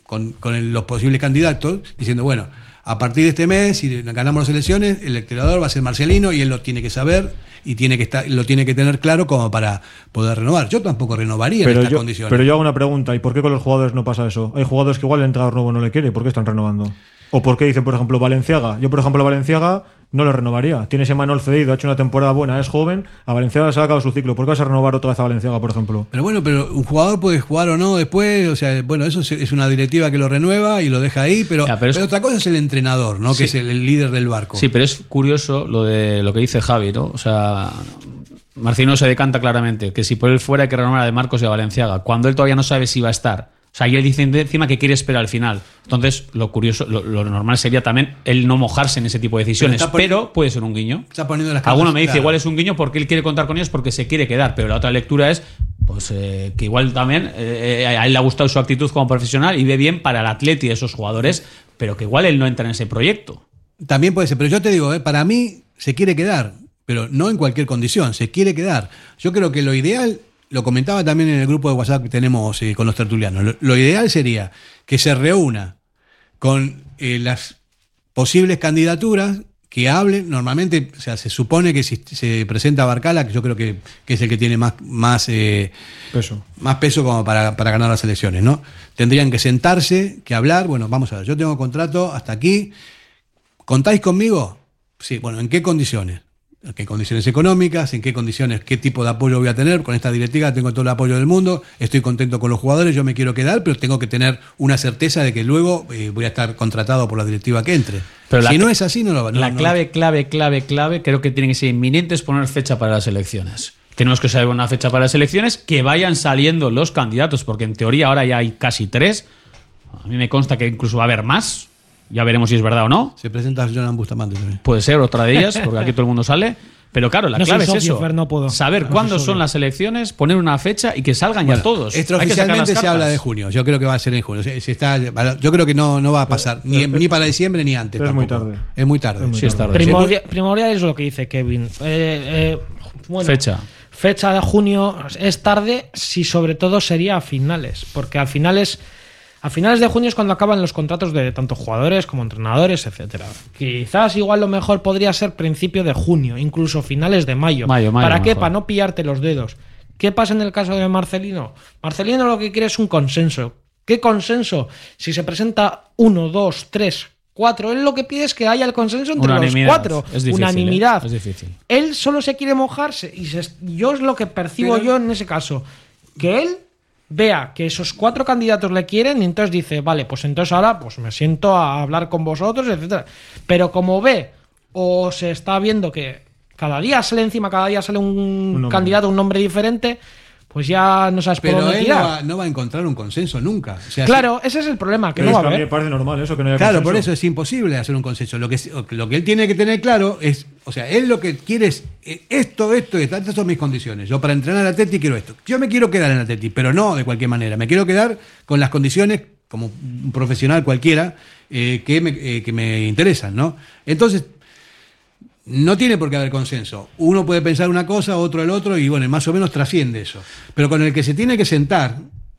con, los posibles candidatos diciendo, bueno, a partir de este mes, si ganamos las elecciones, el entrenador va a ser Marcelino y él lo tiene que saber y tiene que estar, lo tiene que tener claro como para poder renovar. Yo tampoco renovaría en Pero estas yo, condiciones. pero yo hago una pregunta, ¿y por qué con los jugadores no pasa eso? Hay jugadores que igual el entrenador nuevo no le quiere, ¿por qué están renovando? ¿O por qué dicen, por ejemplo, Valenciaga? Yo, por ejemplo, Valenciaga no lo renovaría. Tiene ese Manuel cedido, ha hecho una temporada buena, es joven, a Valenciaga se ha acabado su ciclo. ¿Por qué vas a renovar otra vez a Valenciaga, por ejemplo? Pero bueno, pero un jugador puede jugar o no después, o sea, bueno, eso es- una directiva que lo renueva y lo deja ahí, pero, Ya, pero otra cosa es el entrenador, ¿no? Sí. Que es el, el líder del barco. Sí, pero es curioso lo de lo que dice Javi, ¿no? O sea, Marcino se decanta claramente que si por él fuera hay que renovar a De Marcos y a Valenciaga, cuando él todavía no sabe si va a estar. O sea, y él dice encima que quiere esperar al final. Entonces, lo curioso, lo, lo normal sería también el no mojarse en ese tipo de decisiones. Pero puede ser un guiño. Está poniendo las Alguno me dice, igual es un guiño porque él quiere contar con ellos porque se quiere quedar. Pero la otra lectura es pues eh, que igual también eh, a él le ha gustado su actitud como profesional y ve bien para el atleti de esos jugadores, pero que igual él no entra en ese proyecto. También puede ser, pero yo te digo, eh, para mí se quiere quedar, pero no en cualquier condición, se quiere quedar. Yo creo que lo ideal, lo comentaba también en el grupo de WhatsApp que tenemos eh, con los tertulianos, lo, lo ideal sería que se reúna con eh, las posibles candidaturas que hablen, normalmente, o sea, se supone que si se presenta Barcala, que yo creo que, que es el que tiene más, más eh, Peso. más peso como para, para ganar las elecciones, ¿no? Tendrían que sentarse, que hablar, bueno, vamos a ver, yo tengo contrato hasta aquí, ¿contáis conmigo? Sí, bueno, ¿en qué condiciones? ¿En qué condiciones económicas? ¿En qué condiciones? ¿Qué tipo de apoyo voy a tener? Con esta directiva tengo todo el apoyo del mundo, estoy contento con los jugadores, yo me quiero quedar, pero tengo que tener una certeza de que luego eh, voy a estar contratado por la directiva que entre. Pero si no es así, no lo va no- la no- clave, clave, clave, clave, creo que tiene que ser inminente es poner fecha para las elecciones. Tenemos que saber una fecha para las elecciones, que vayan saliendo los candidatos, porque en teoría ahora ya hay casi tres. A mí me consta que incluso va a haber más. Ya veremos si es verdad o no. Se presenta Jonan Bustamante también. Puede ser otra de ellas, porque aquí todo el mundo sale. Pero claro, la No clave es eso. Fer, no puedo. Saber No cuándo son las elecciones, poner una fecha y que salgan ya todos. Extraoficialmente se habla de junio. Yo creo que va a ser en junio. Se- se está, yo creo que no, no va a pasar ni, ni para diciembre ni antes. Es muy tarde. Es muy tarde. Sí, es tarde. Primordial, primordial es lo que dice Kevin. Eh, eh, bueno, Fecha. Fecha de junio es tarde si sobre todo sería a finales, porque al finales a finales de junio es cuando acaban los contratos de tanto jugadores como entrenadores, etcétera. Quizás igual lo mejor podría ser principio de junio, incluso finales de mayo. Mayo, mayo, ¿Para qué? mejor. Para no pillarte los dedos. ¿Qué pasa en el caso de Marcelino? Marcelino lo que quiere es un consenso. ¿Qué consenso? Si se presenta uno, dos, tres, cuatro, él lo que pide es que haya el consenso entre Unanimidad. los cuatro. Es difícil, Unanimidad. ¿eh? Es difícil. Él solo se quiere mojarse y se- yo es lo que percibo Pero- yo en ese caso. Que él vea que esos cuatro candidatos le quieren y entonces dice, vale, pues entonces ahora pues me siento a hablar con vosotros, etcétera. Pero como ve o se está viendo que cada día sale encima, cada día sale un, nombre. candidato, un nombre diferente, pues ya no sabes por Pero dónde él no va, no va a encontrar un consenso nunca. O sea, Claro, ese es el problema, que Pero no va es que a a mí me haber. parece normal eso, que no haya Claro, por eso es imposible hacer un consenso. Lo que, lo que él tiene que tener claro es, o sea, él lo que quiere es eh, esto, esto, y esto, estas son mis condiciones. Yo para entrenar al Atleti quiero esto. Yo me quiero quedar en el Atleti, pero no de cualquier manera. Me quiero quedar con las condiciones, como un profesional cualquiera, eh, que, me, eh, que me interesan, ¿no? Entonces, no tiene por qué haber consenso. Uno puede pensar una cosa, otro el otro, y bueno, más o menos trasciende eso. Pero con el que se tiene que sentar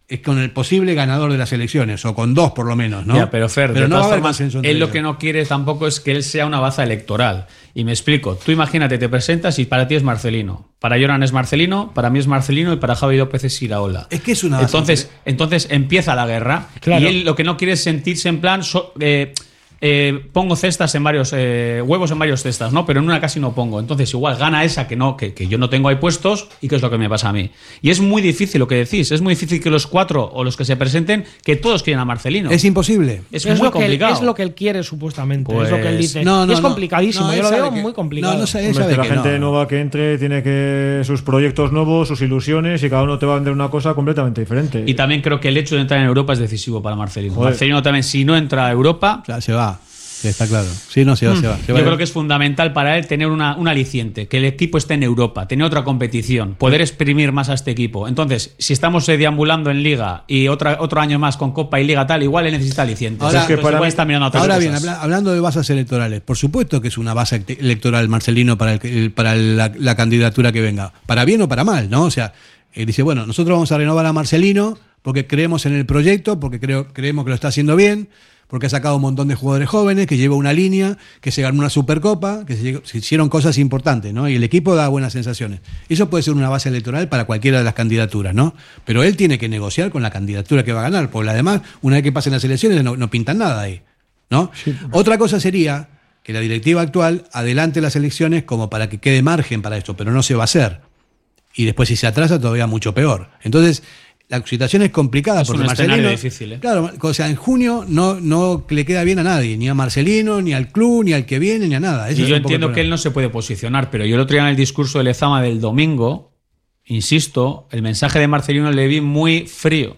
es con el posible ganador de las elecciones, o con dos por lo menos, ¿no? Ya, pero Fer, de no va todas a haber formas, él lo que no quiere tampoco es que él sea una baza electoral. Y me explico. Tú imagínate, te presentas y para ti es Marcelino. Para Joran es Marcelino, para mí es Marcelino y para Javi López es Iraola. Es que es una baza Entonces, entonces empieza la guerra. Claro. Y él lo que no quiere es sentirse en plan. so- eh, eh, pongo cestas en varios eh, huevos en varios cestas, ¿no? Pero en una casi no pongo. Entonces, igual gana esa que no, que, que yo no tengo ahí puestos, y que es lo que me pasa a mí. Y es muy difícil lo que decís, es muy difícil que los cuatro o los que se presenten, que todos quieran a Marcelino. Es imposible. Es, Es, muy lo que él, complicado. es lo que él quiere, supuestamente. es lo que él Pues, dice. no, Y no, es complicadísimo. No, yo lo veo que- muy complicado. No, no sé, él Hombre, sabe que la que gente no. nueva que entre tiene que sus proyectos nuevos, sus ilusiones y cada uno te va a vender una cosa completamente diferente. Y también creo que el hecho de entrar en Europa es decisivo para Marcelino. Joder. Marcelino también, si no entra a Europa, O sea, se va. Sí, está claro. Sí, no, se va, se va. se yo va. creo que es fundamental para él tener una, un aliciente, que el equipo esté en Europa, tener otra competición, poder exprimir más a este equipo. Entonces, si estamos eh, deambulando en Liga y otra, otro año más con Copa y Liga tal, igual él necesita alicientes. Ahora- es que Es que para igual mí- está mirando otras Ahora bien, cosas. hablando de basas electorales, por supuesto que es una base ect- electoral Marcelino para, el, para la, la candidatura que venga. Para bien o para mal, ¿no? O sea, él dice, bueno, nosotros vamos a renovar a Marcelino porque creemos en el proyecto, porque creo, creemos que lo está haciendo bien, porque ha sacado un montón de jugadores jóvenes, que lleva una línea, que se ganó una supercopa, que se, hicieron cosas importantes, ¿no? Y el equipo da buenas sensaciones. Eso puede ser una base electoral para cualquiera de las candidaturas, ¿no? Pero él tiene que negociar con la candidatura que va a ganar, porque además, una vez que pasen las elecciones, no, no pintan nada ahí. ¿no? Otra cosa sería que la directiva actual adelante las elecciones como para que quede margen para esto, pero no se va a hacer. Y después si se atrasa todavía mucho peor. Entonces, la situación es complicada Es porque un Marcelino, difícil, ¿eh? Claro, o sea, en junio no, no le queda bien a nadie, ni a Marcelino, ni al club, ni al que viene, ni a nada. Ese Y yo entiendo que él no se puede posicionar, pero yo el otro día en el discurso de Lezama del domingo, insisto, el mensaje de Marcelino le vi muy frío.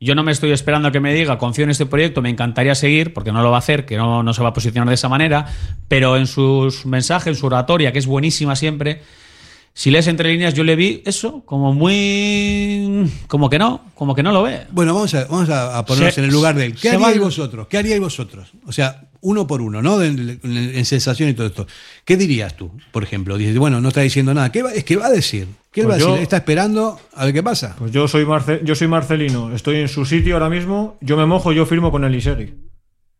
Yo no me estoy esperando a que me diga, confío en este proyecto, me encantaría seguir, porque no lo va a hacer, que no, no se va a posicionar de esa manera, pero en sus mensajes, en su oratoria, que es buenísima siempre, si lees entre líneas, yo le vi eso, como muy... como que no, como que no lo ve. Bueno, vamos a, vamos a, a ponernos Se- en el lugar de él. ¿Qué haríais vosotros? ¿Qué haríais vosotros? O sea, uno por uno, ¿no? En, en- en sensación y todo esto. ¿Qué dirías tú, por ejemplo? Dices, bueno, no está diciendo nada. ¿Qué va- es que va a decir? ¿Qué Pues va a decir? ¿Está esperando a ver qué pasa? Pues yo soy, Marce- yo soy Marcelino, estoy en su sitio ahora mismo, yo me mojo, yo firmo con el Iseri.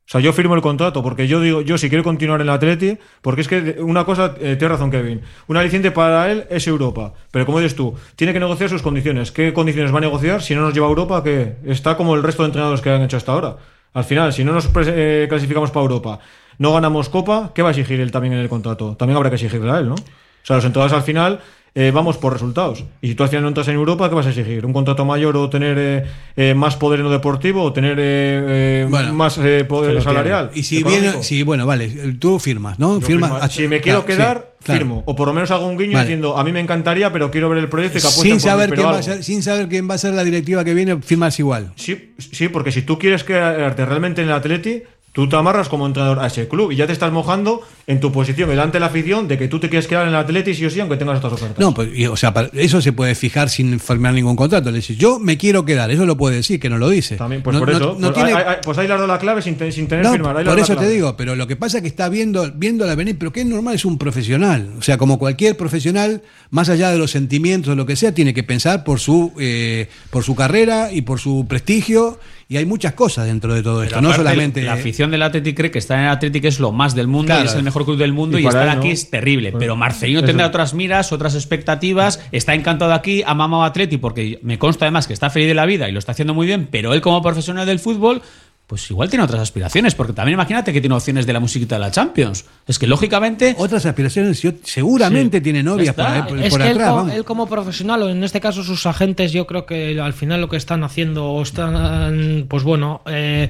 O sea, yo firmo el contrato, porque yo digo, yo si quiero continuar en el Atleti, porque es que una cosa, eh, tienes razón Kevin, un aliciente para él es Europa, pero como dices tú, tiene que negociar sus condiciones. ¿Qué condiciones va a negociar si no nos lleva a Europa? Que está como el resto de entrenadores que han hecho hasta ahora. Al final, si no nos eh, clasificamos para Europa, no ganamos Copa, ¿qué va a exigir él también en el contrato? También habrá que exigirle a él, ¿no? O sea, los entrenadores al final eh, vamos por resultados. Y si tú al final no entras en Europa, ¿qué vas a exigir? ¿Un contrato mayor o tener eh, eh, más poder en lo deportivo o tener Bueno, más poder salarial? Y si económico? viene, si, bueno, vale, tú firmas, ¿no? Hasta- si me quiero claro, quedar, sí, claro. firmo. O por lo menos hago un guiño Vale. diciendo, a mí me encantaría, pero quiero ver el proyecto y que Sin por mí, saber, quién va a ser, sin saber quién va a ser la directiva que viene, firmas igual. Sí, sí, porque si tú quieres quedarte realmente en el Atleti, tú te amarras como entrenador a ese club y ya te estás mojando en tu posición delante de la afición de que tú te quieres quedar en el Atleti sí o sí, aunque tengas otras ofertas. No, pues, o sea, eso se puede fijar sin firmar ningún contrato. Le dices, yo me quiero quedar, eso lo puede decir, que no lo dice. También, pues No- por eso. no pues, tiene- pues ahí la clave sin, sin tener firmar. ahí por eso te digo, pero lo que pasa es que está viendo, viendo la venir, pero que es normal, es un profesional. O sea, como cualquier profesional, más allá de los sentimientos o lo que sea, tiene que pensar por su, eh, por su carrera y por su prestigio y hay muchas cosas dentro de todo esto, Pero no solamente... La afición del Athletic cree que estar en el Athletic es lo más del mundo Claro. y es el mejor club del mundo Y estar él, aquí ¿no? es terrible. Pues, Pero Marcelino eso. tendrá otras miras, otras expectativas. Está encantado aquí, ha mamado a Atleti porque me consta además que está feliz de la vida y lo está haciendo muy bien. Pero él, como profesional del fútbol. Pues igual tiene otras aspiraciones, porque también imagínate que tiene opciones de la musiquita de la Champions. Es que lógicamente Otras aspiraciones, yo- seguramente Sí, tiene novias por, por, es por que él, atrás. co- vamos. él como profesional, o en este caso sus agentes, yo creo que al final lo que están haciendo, o están, pues bueno, eh,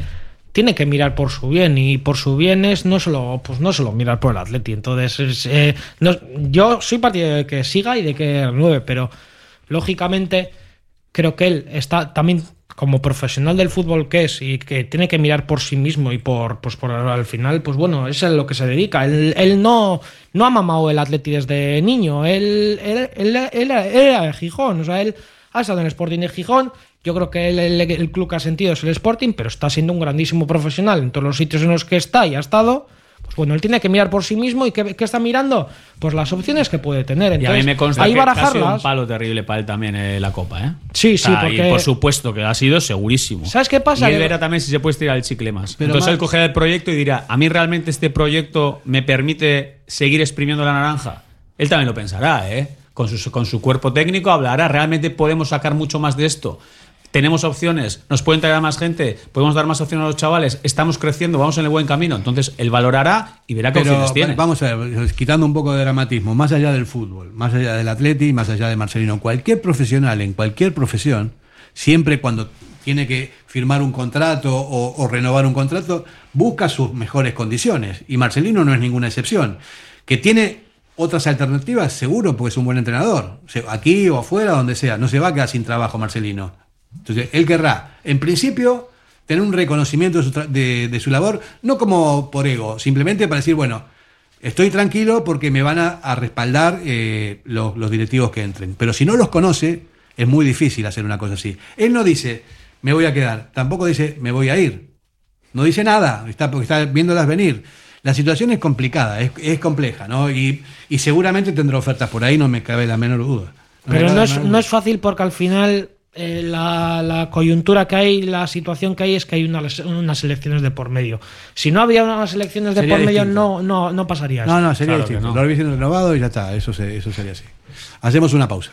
tiene que mirar por su bien y por su bien es no solo, pues no solo mirar por el Atleti. Entonces, es, eh, no- yo soy partidario de que siga y de que renueve, pero lógicamente creo que él está también como profesional del fútbol que es y que tiene que mirar por sí mismo y por pues por al final pues bueno es a lo que se dedica. Él, él no no ha mamado el Atleti desde niño. Él él, él- era de Gijón o sea él ha estado en el Sporting de Gijón. Yo creo que el- el club que ha sentido es el Sporting pero está siendo un grandísimo profesional en todos los sitios en los que está y ha estado pues bueno, él tiene que mirar por sí mismo y ¿qué, qué está mirando? Pues las opciones que puede tener. Y a Entonces, mí me consta ahí que, ha sido un palo terrible para él también eh, la Copa, ¿eh? Sí, sí, y porque- por supuesto que ha sido segurísimo. ¿Sabes qué pasa? Y él verá también si se puede estirar el chicle más. Pero Entonces más- él cogerá el proyecto y dirá, ¿a mí realmente este proyecto me permite seguir exprimiendo la naranja? Él también lo pensará, ¿eh? Con su, con su cuerpo técnico hablará, ¿realmente podemos sacar mucho más de esto? Tenemos opciones, nos pueden traer a más gente, podemos dar más opciones a los chavales, estamos creciendo, vamos en el buen camino. Entonces él valorará y verá qué Pero opciones tiene. vamos a ver, quitando un poco de dramatismo, más allá del fútbol, más allá del atleti, más allá de Marcelino, cualquier profesional en cualquier profesión, siempre cuando tiene que firmar un contrato o, o renovar un contrato, busca sus mejores condiciones. Y Marcelino no es ninguna excepción. Que tiene otras alternativas, seguro, porque es un buen entrenador. Aquí o afuera, donde sea. No se va a quedar sin trabajo Marcelino. Entonces, él querrá, en principio, tener un reconocimiento de su, tra- de- de su labor, no como por ego, simplemente para decir, bueno, estoy tranquilo porque me van a, a respaldar eh, los, los directivos que entren. Pero si no los conoce, es muy difícil hacer una cosa así. Él no dice, me voy a quedar, tampoco dice, me voy a ir. No dice nada, está, porque está viéndolas venir. La situación es complicada, es, es compleja, ¿no? Y, y seguramente tendrá ofertas por ahí, no me cabe la menor duda. Pero no es, no es fácil porque al final eh, la, la coyuntura que hay, la situación que hay es que hay unas, unas elecciones de por medio. Si no había unas elecciones de Sería por medio, no, no, no pasaría. No, no, sería Claro distinto. no. Lo habéis siendo renovado y ya está, eso, se- eso sería así. Hacemos una pausa.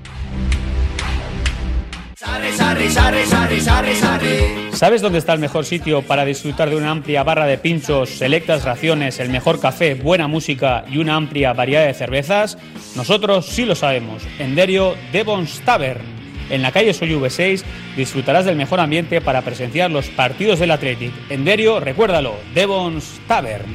¿Sabes dónde está el mejor sitio para disfrutar de una amplia barra de pinchos, selectas raciones, el mejor café, buena música y una amplia variedad de cervezas? Nosotros sí lo sabemos. En Derio, Devon's Tavern. En la calle Soyuve 6 disfrutarás del mejor ambiente para presenciar los partidos del Athletic. En Derio, recuérdalo, Devon's Tavern.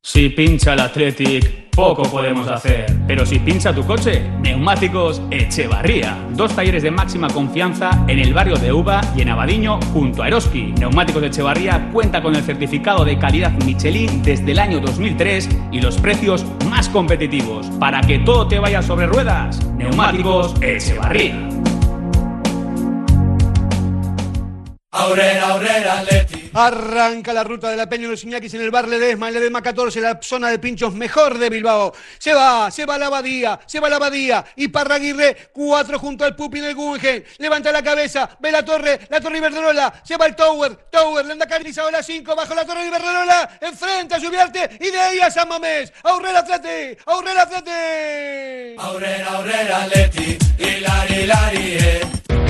Si pincha el Athletic, poco podemos hacer. Pero si pincha tu coche, Neumáticos Echevarría. Dos talleres de máxima confianza en el barrio de Uva y en Abadiño, junto a Eroski. Neumáticos Echevarría cuenta con el certificado de calidad Michelin desde el año 2003 y los precios más competitivos. Para que todo te vaya sobre ruedas, Neumáticos Echevarría. Aurrera, aurrera, Atleti. Arranca la ruta de la Peña de los Iñakis en el bar Ledesma, en Ledesma 14, la zona de pinchos mejor de Bilbao. Se va, se va la Abadía, se va la Abadía. Y Parraguirre, cuatro junto al Pupi en el Guggenheim. Levanta la cabeza, ve la torre, la torre Iberdrola. Se va el Tower, Tower, le anda carnizado la 5, bajo la torre Iberdrola. Enfrenta a Lluviarte y de ahí a San Mamés. Aurrera Atleti, Aurrera Atleti. Aurrera, aurrera, Atleti. Hilari, hilari, eh.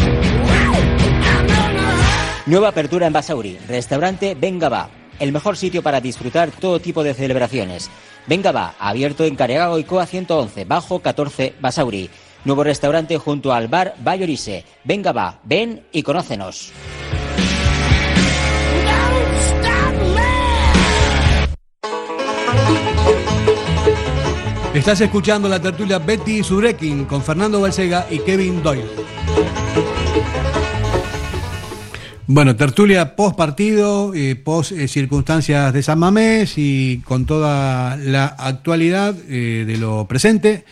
Nueva apertura en Basauri, restaurante Venga Va, el mejor sitio para disfrutar todo tipo de celebraciones. Venga Va, abierto en Caregago y Coa 111, bajo 14 Basauri. Nuevo restaurante junto al bar Bayorise. Venga Va, ven y conócenos. Estás escuchando la tertulia Betty Surekin con Fernando Balsega y Kevin Doyle. Bueno, tertulia post partido, eh, post circunstancias de San Mamés y con toda la actualidad eh, de lo presente.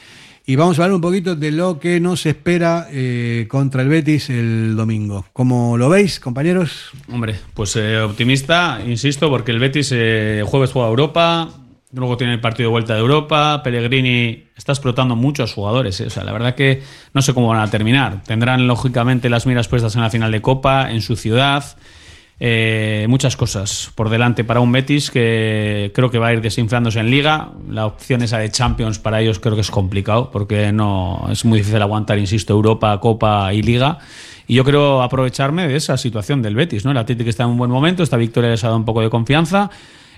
Y vamos a hablar un poquito de lo que nos espera eh, contra el Betis el domingo. ¿Cómo lo veis, compañeros? Hombre, pues eh, optimista, insisto, porque el Betis jueves juega Europa, luego tiene el partido de vuelta de Europa, Pellegrini está explotando mucho a sus jugadores. eh. O sea, la verdad que no sé cómo van a terminar. Tendrán lógicamente las miras puestas en la final de Copa, en su ciudad. eh, muchas cosas por delante para un Betis que creo que va a ir desinflándose en Liga. La opción esa de Champions para ellos creo que es complicado porque no es muy difícil aguantar, insisto, Europa, Copa y Liga. Y yo quiero aprovecharme de esa situación del Betis, ¿no? El Atlético está en un buen momento, esta victoria les ha dado un poco de confianza.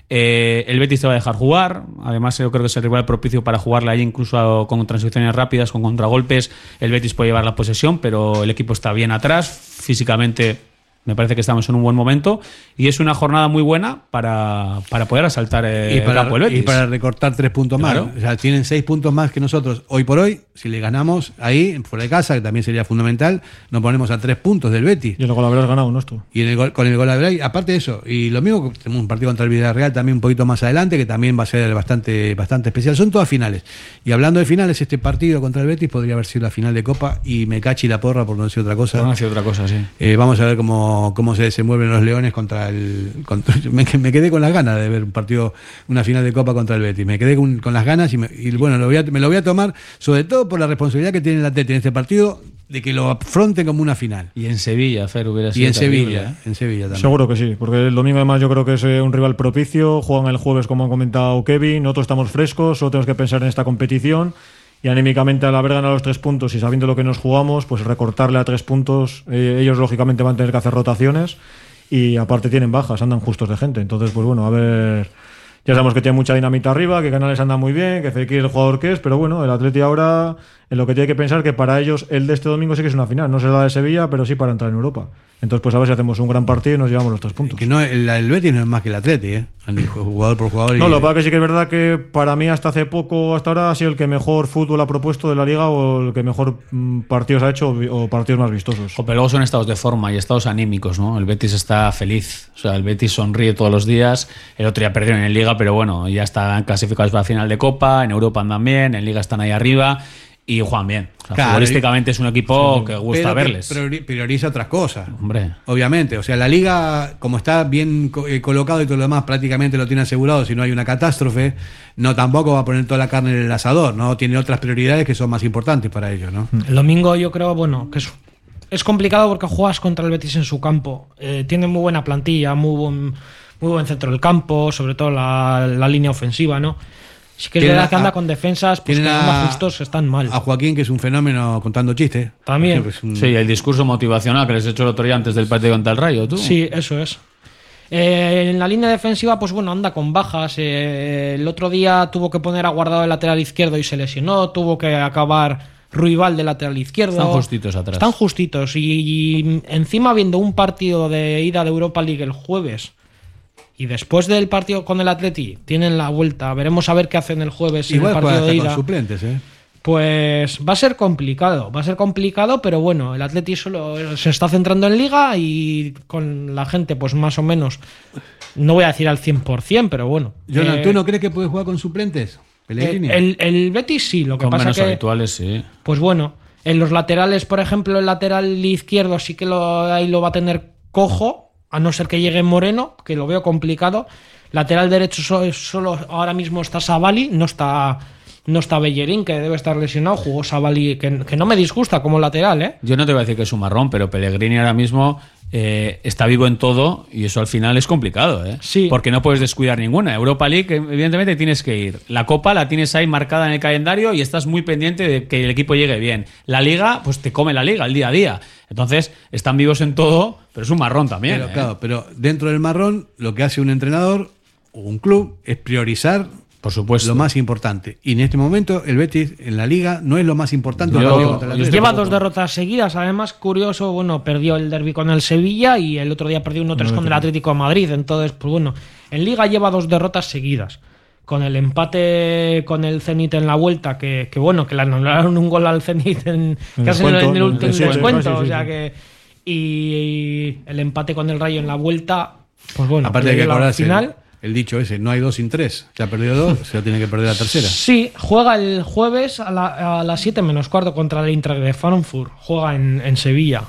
Eh, el Betis te va a dejar jugar, además yo creo que es el rival propicio para jugarle ahí incluso con transiciones rápidas, con contragolpes. El Betis puede llevar la posesión, pero el equipo está bien atrás, físicamente me parece que estamos en un buen momento y es una jornada muy buena para, para poder asaltar eh, y, para, el campo del Betis. y para recortar tres puntos Claro. más. O sea, tienen seis puntos más que nosotros hoy por hoy. Si le ganamos ahí, fuera de casa, que también sería fundamental, nos ponemos a tres puntos del Betis. Y luego lo habrás ganado, ¿no? Esto. Y en el gol- con el gol aparte de eso, y lo mismo, tenemos un partido contra el Villarreal también un poquito más adelante, que también va a ser bastante, bastante especial. Son todas finales. Y hablando de finales, este partido contra el Betis podría haber sido la final de Copa y me cachi la porra por no decir otra cosa. Por no decir otra cosa, sí. Eh, vamos a ver cómo, cómo se desenvuelven los Leones contra el. contra- me, me quedé con las ganas de ver un partido, una final de Copa contra el Betis. Me quedé con, con las ganas y, me, y bueno, lo voy a- me lo voy a tomar, sobre todo por la responsabilidad que tiene el Atleti en este partido, de que lo afronten como una final. Y en Sevilla, Fer, hubiera sido Y en terrible, Sevilla, ¿eh? en Sevilla también. Seguro que sí, porque el domingo además yo creo que es eh, un rival propicio, juegan el jueves como ha comentado Kevin, nosotros estamos frescos, solo tenemos que pensar en esta competición y anímicamente al haber ganado los tres puntos y sabiendo lo que nos jugamos, pues recortarle a tres puntos, eh, ellos lógicamente van a tener que hacer rotaciones y aparte tienen bajas, andan justos de gente, entonces pues bueno, a ver... Ya sabemos que tiene mucha dinamita arriba, que Canales anda muy bien, que Fekir es el jugador que es, pero bueno, el Atleti ahora en lo que tiene que pensar que para ellos el de este domingo sí que es una final, no será la de Sevilla, pero sí para entrar en Europa. Entonces pues a ver si hacemos un gran partido y nos llevamos los tres puntos. Que no, el, el Betis no es más que el Atleti, ¿eh? Jugador por jugador. y- No, lo que pasa que sí que es verdad que para mí hasta hace poco, hasta ahora, ha sido el que mejor fútbol ha propuesto de la liga o el que mejor mm, partidos ha hecho o o partidos más vistosos. Jo, pero luego son estados de forma y estados anímicos, ¿no? El Betis está feliz. O sea, el Betis sonríe todos los días. El otro día perdieron en Liga, pero bueno, ya están clasificados para la final de Copa. En Europa andan bien, en Liga están ahí arriba y juegan bien. O sea, Claro, futbolísticamente es un equipo que gusta pero verles. priori- prioriza otras cosas. Hombre. Obviamente, o sea, la liga, como está bien eh, colocado y todo lo demás, prácticamente lo tiene asegurado. Si no hay una catástrofe, no tampoco va a poner toda la carne en el asador, ¿no? Tiene otras prioridades que son más importantes para ellos, ¿no? El domingo yo creo, bueno, que es, es complicado porque juegas contra el Betis en su campo. Eh, tiene muy buena plantilla, muy buen, muy buen centro del campo, sobre todo la, la línea ofensiva, ¿no? Sí que es verdad que anda con defensas, pues que son a- justos, están mal. A Joaquín, que es un fenómeno contando chistes. También. Es un- Sí, el discurso motivacional que les he hecho el otro día antes del partido contra el Rayo, tú. Sí, eso es. Eh, en la línea defensiva, pues bueno, anda con bajas. Eh, el otro día tuvo que poner a guardado el lateral izquierdo y se lesionó. Tuvo que acabar Ruibal de lateral izquierdo. Están justitos atrás. Están justitos. Y, y encima viendo un partido de ida de Europa League el jueves. Y después del partido con el Atleti, tienen la vuelta. Veremos a ver qué hacen el jueves en Igual el partido de con ida. suplentes, ¿eh? Pues va a ser complicado, va a ser complicado, pero bueno, el Atleti solo se está centrando en liga y con la gente pues más o menos, no voy a decir al 100%, pero bueno. Jonathan, Eh, ¿tú no crees que puede jugar con suplentes? Pellegrini. el, el Betis sí, lo que Con pasa menos que, habituales, sí. pues bueno, en los laterales, por ejemplo, el lateral izquierdo sí que lo, ahí lo va a tener cojo, a no ser que llegue Moreno, que lo veo complicado. Lateral derecho so- solo ahora mismo está Savali, no está no está Bellerín, que debe estar lesionado, jugó Savali, que, que no me disgusta como lateral, ¿eh? Yo no te voy a decir que es un marrón, pero Pellegrini ahora mismo eh, está vivo en todo y eso al final es complicado, ¿eh? Sí. Porque no puedes descuidar ninguna. Europa League, evidentemente, tienes que ir. La Copa la tienes ahí marcada en el calendario y estás muy pendiente de que el equipo llegue bien. La Liga, pues te come la Liga el día a día. Entonces, están vivos en todo, pero es un marrón también. Pero ¿eh? claro, pero dentro del marrón, lo que hace un entrenador o un club es priorizar Por supuesto. lo más importante. Y en este momento, el Betis en la liga no es lo más importante. Yo- yo. Lleva dos derrotas seguidas, además, curioso, bueno, perdió el derby con el Sevilla y el otro día perdió 1-3 con el Atlético de Madrid. Entonces, pues bueno, en Liga lleva dos derrotas seguidas. Con el empate con el Zenit en la vuelta, que, que bueno, que le anularon un gol al Zenit en, En casi en el, descuento, en el en último descuento. sí, sí, o sea sí. que. y el empate con el Rayo en la vuelta, pues bueno, Aparte de que la final. El, dicho ese, no hay dos sin tres. Se ha perdido dos, se lo tiene que perder la tercera. Sí, juega el jueves a, la- a las 7 menos cuarto contra el Eintracht de Frankfurt. Juega en, en Sevilla.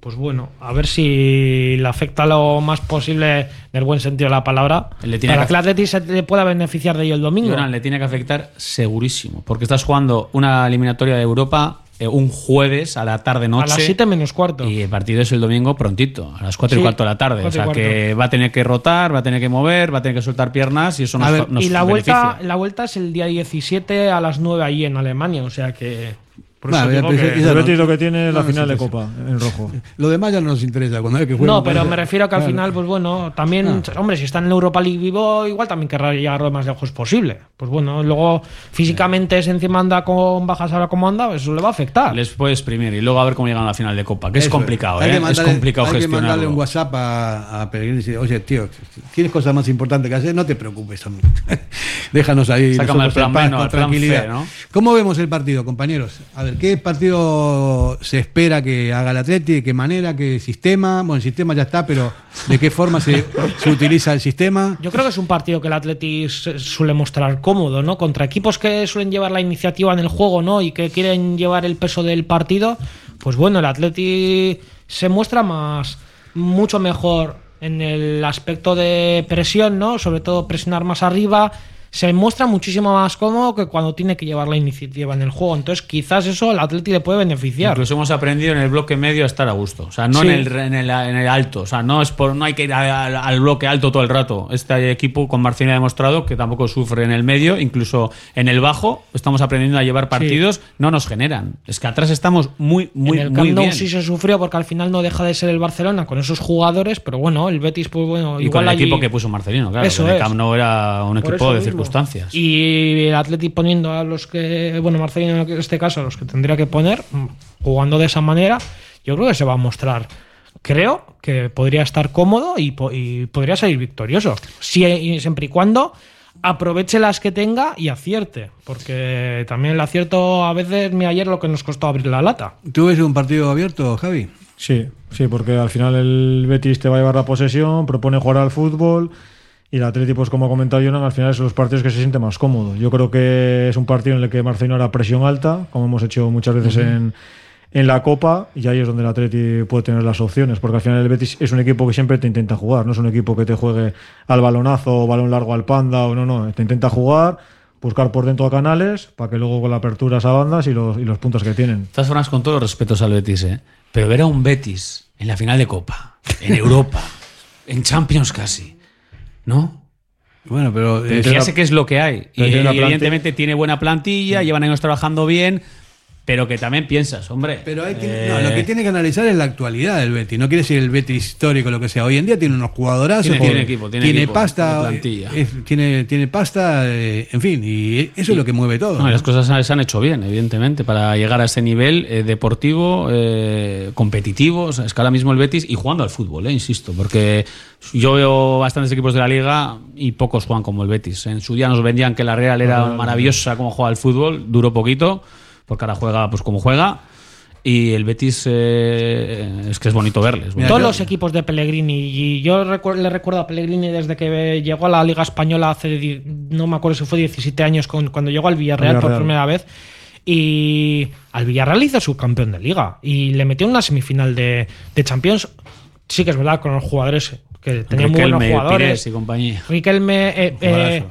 Pues bueno, a ver si le afecta lo más posible, en el buen sentido de la palabra, Le tiene para que que el Atleti se te pueda beneficiar de ello el domingo. Le tiene que afectar segurísimo. Porque estás jugando una eliminatoria de Europa un jueves a la tarde-noche. a las 7 menos cuarto. Y el partido es el domingo prontito, a las 4 y cuarto de la tarde. O sea que va a tener que rotar, va a tener que mover, va a tener que soltar piernas y eso nos, A ver, nos y la vuelta, la vuelta es el día 17 a las 9 allí en Alemania, o sea que... Por eso Vale, digo pero que- El no- Betis lo que tiene es la no final de. Copa, en rojo. Lo demás ya no nos interesa. Cuando hay que jugar No, pero me refiero que al Claro. final, pues bueno, también, hombre, si está en la Europa League vivo, igual también querrá llegar lo más lejos posible. Pues bueno, luego físicamente si encima anda con bajas ahora como anda, eso le va a afectar. Les puede exprimir y luego a ver cómo llegan a la final de Copa, que es Eso complicado, Hay ¿eh? que es mandarle- complicado hay que gestionarlo. mandarle un WhatsApp a, a Pellegrini y decir, oye, tío, tienes cosas más importantes que hacer, no te preocupes. Déjanos ahí. Sácame el plan paz, menos, el plan tranquilidad. C, ¿no? ¿Cómo vemos el partido, compañeros? A ver, ¿qué partido se espera que haga el Atleti? ¿De qué manera? ¿Qué sistema? Bueno, el sistema ya está, pero ¿de qué forma se, se utiliza el sistema? Yo creo que es un partido que el Atleti suele mostrar cómodo, ¿no? Contra equipos que suelen llevar la iniciativa en el juego, ¿no? Y que quieren llevar el peso del partido, pues bueno, el Atleti se muestra más, mucho mejor en el aspecto de presión, ¿no? Sobre todo presionar más arriba. Se muestra muchísimo más cómodo que cuando tiene que llevar la iniciativa en el juego. Entonces, quizás eso al Atleti le puede beneficiar. Incluso hemos aprendido en el bloque medio a estar a gusto. O sea, no Sí. en, el, en, el, en el alto. O sea, no es por no hay que ir a- al, al bloque alto todo el rato. Este equipo con Marcini ha demostrado que tampoco sufre en el medio, incluso en el bajo. Estamos aprendiendo a llevar partidos, no nos generan. Es que atrás estamos muy, muy, en el muy bien. sí se sufrió porque al final no deja de ser el Barcelona con esos jugadores, pero bueno, el Betis, pues bueno, y con el allí- equipo que puso Marcelino, claro. Eso el. Camp Nou era un por equipo de mismo. Circunstancias. Y el Atleti poniendo a los que, bueno, Marcelino en este caso, a los que tendría que poner, jugando de esa manera, yo creo que se va a mostrar. Creo que podría estar cómodo y, po- y podría salir victorioso. Si, y siempre y cuando aproveche las que tenga y acierte. Porque también el acierto a veces, mira, ayer lo que nos costó abrir la lata. ¿Tú ves un partido abierto, Javi? Sí, sí, porque al final el Betis te va a llevar la posesión, propone jugar al fútbol y el Atleti, pues como ha comentado Jonan, al final son los partidos que se siente más cómodo. Yo creo que es un partido en el que Marcelino hará presión alta, como hemos hecho muchas veces en, en la Copa, y ahí es donde el Atleti puede tener las opciones, porque al final el Betis es un equipo que siempre te intenta jugar, no es un equipo que te juegue al balonazo o balón largo al panda, o no, no, te intenta jugar, buscar por dentro a canales, para que luego con la apertura a bandas y los, y los puntos que tienen. Todas formas, con todos los respetos al Betis, ¿eh? pero ver a un Betis en la final de Copa, en Europa, en Champions casi, ¿no? Bueno, pero... Pero eh, ya sé qué es lo que hay. Y evidentemente tiene buena plantilla, llevan años trabajando bien, pero que también piensas, hombre. Pero hay que, eh, no, lo que tiene que analizar es la actualidad del Betis. No quiere decir el Betis histórico, lo que sea. Hoy en día tiene unos jugadorazos. Tiene- tiene equipo, tiene equipo, pasta. tiene plantilla. es- tiene, tiene pasta, eh, en fin. Y eso es lo que mueve todo. No, ¿no? las cosas se- han hecho bien, evidentemente, para llegar a ese nivel eh, deportivo, eh, competitivo. O sea, es que ahora mismo el Betis y jugando al fútbol, eh, insisto, porque yo veo bastantes equipos de la liga y pocos juegan como el Betis. En su día nos vendían que la Real era maravillosa como juega al fútbol, duró poquito, porque ahora juega pues como juega. Y el Betis eh, es que es bonito verles. Mira, Todos yo- los equipos de Pellegrini. Y yo recu- le recuerdo a Pellegrini desde que llegó a la Liga Española hace, no me acuerdo si fue 17 años, con- cuando llegó al Villarreal, por primera vez. Y al Villarreal hizo su campeón de Liga. Y le metió en una semifinal de, de Champions. Sí que es verdad, con los jugadores que tenían muy buenos Riquelme, jugadores. Pires y compañía. Riquelme, eh, eh,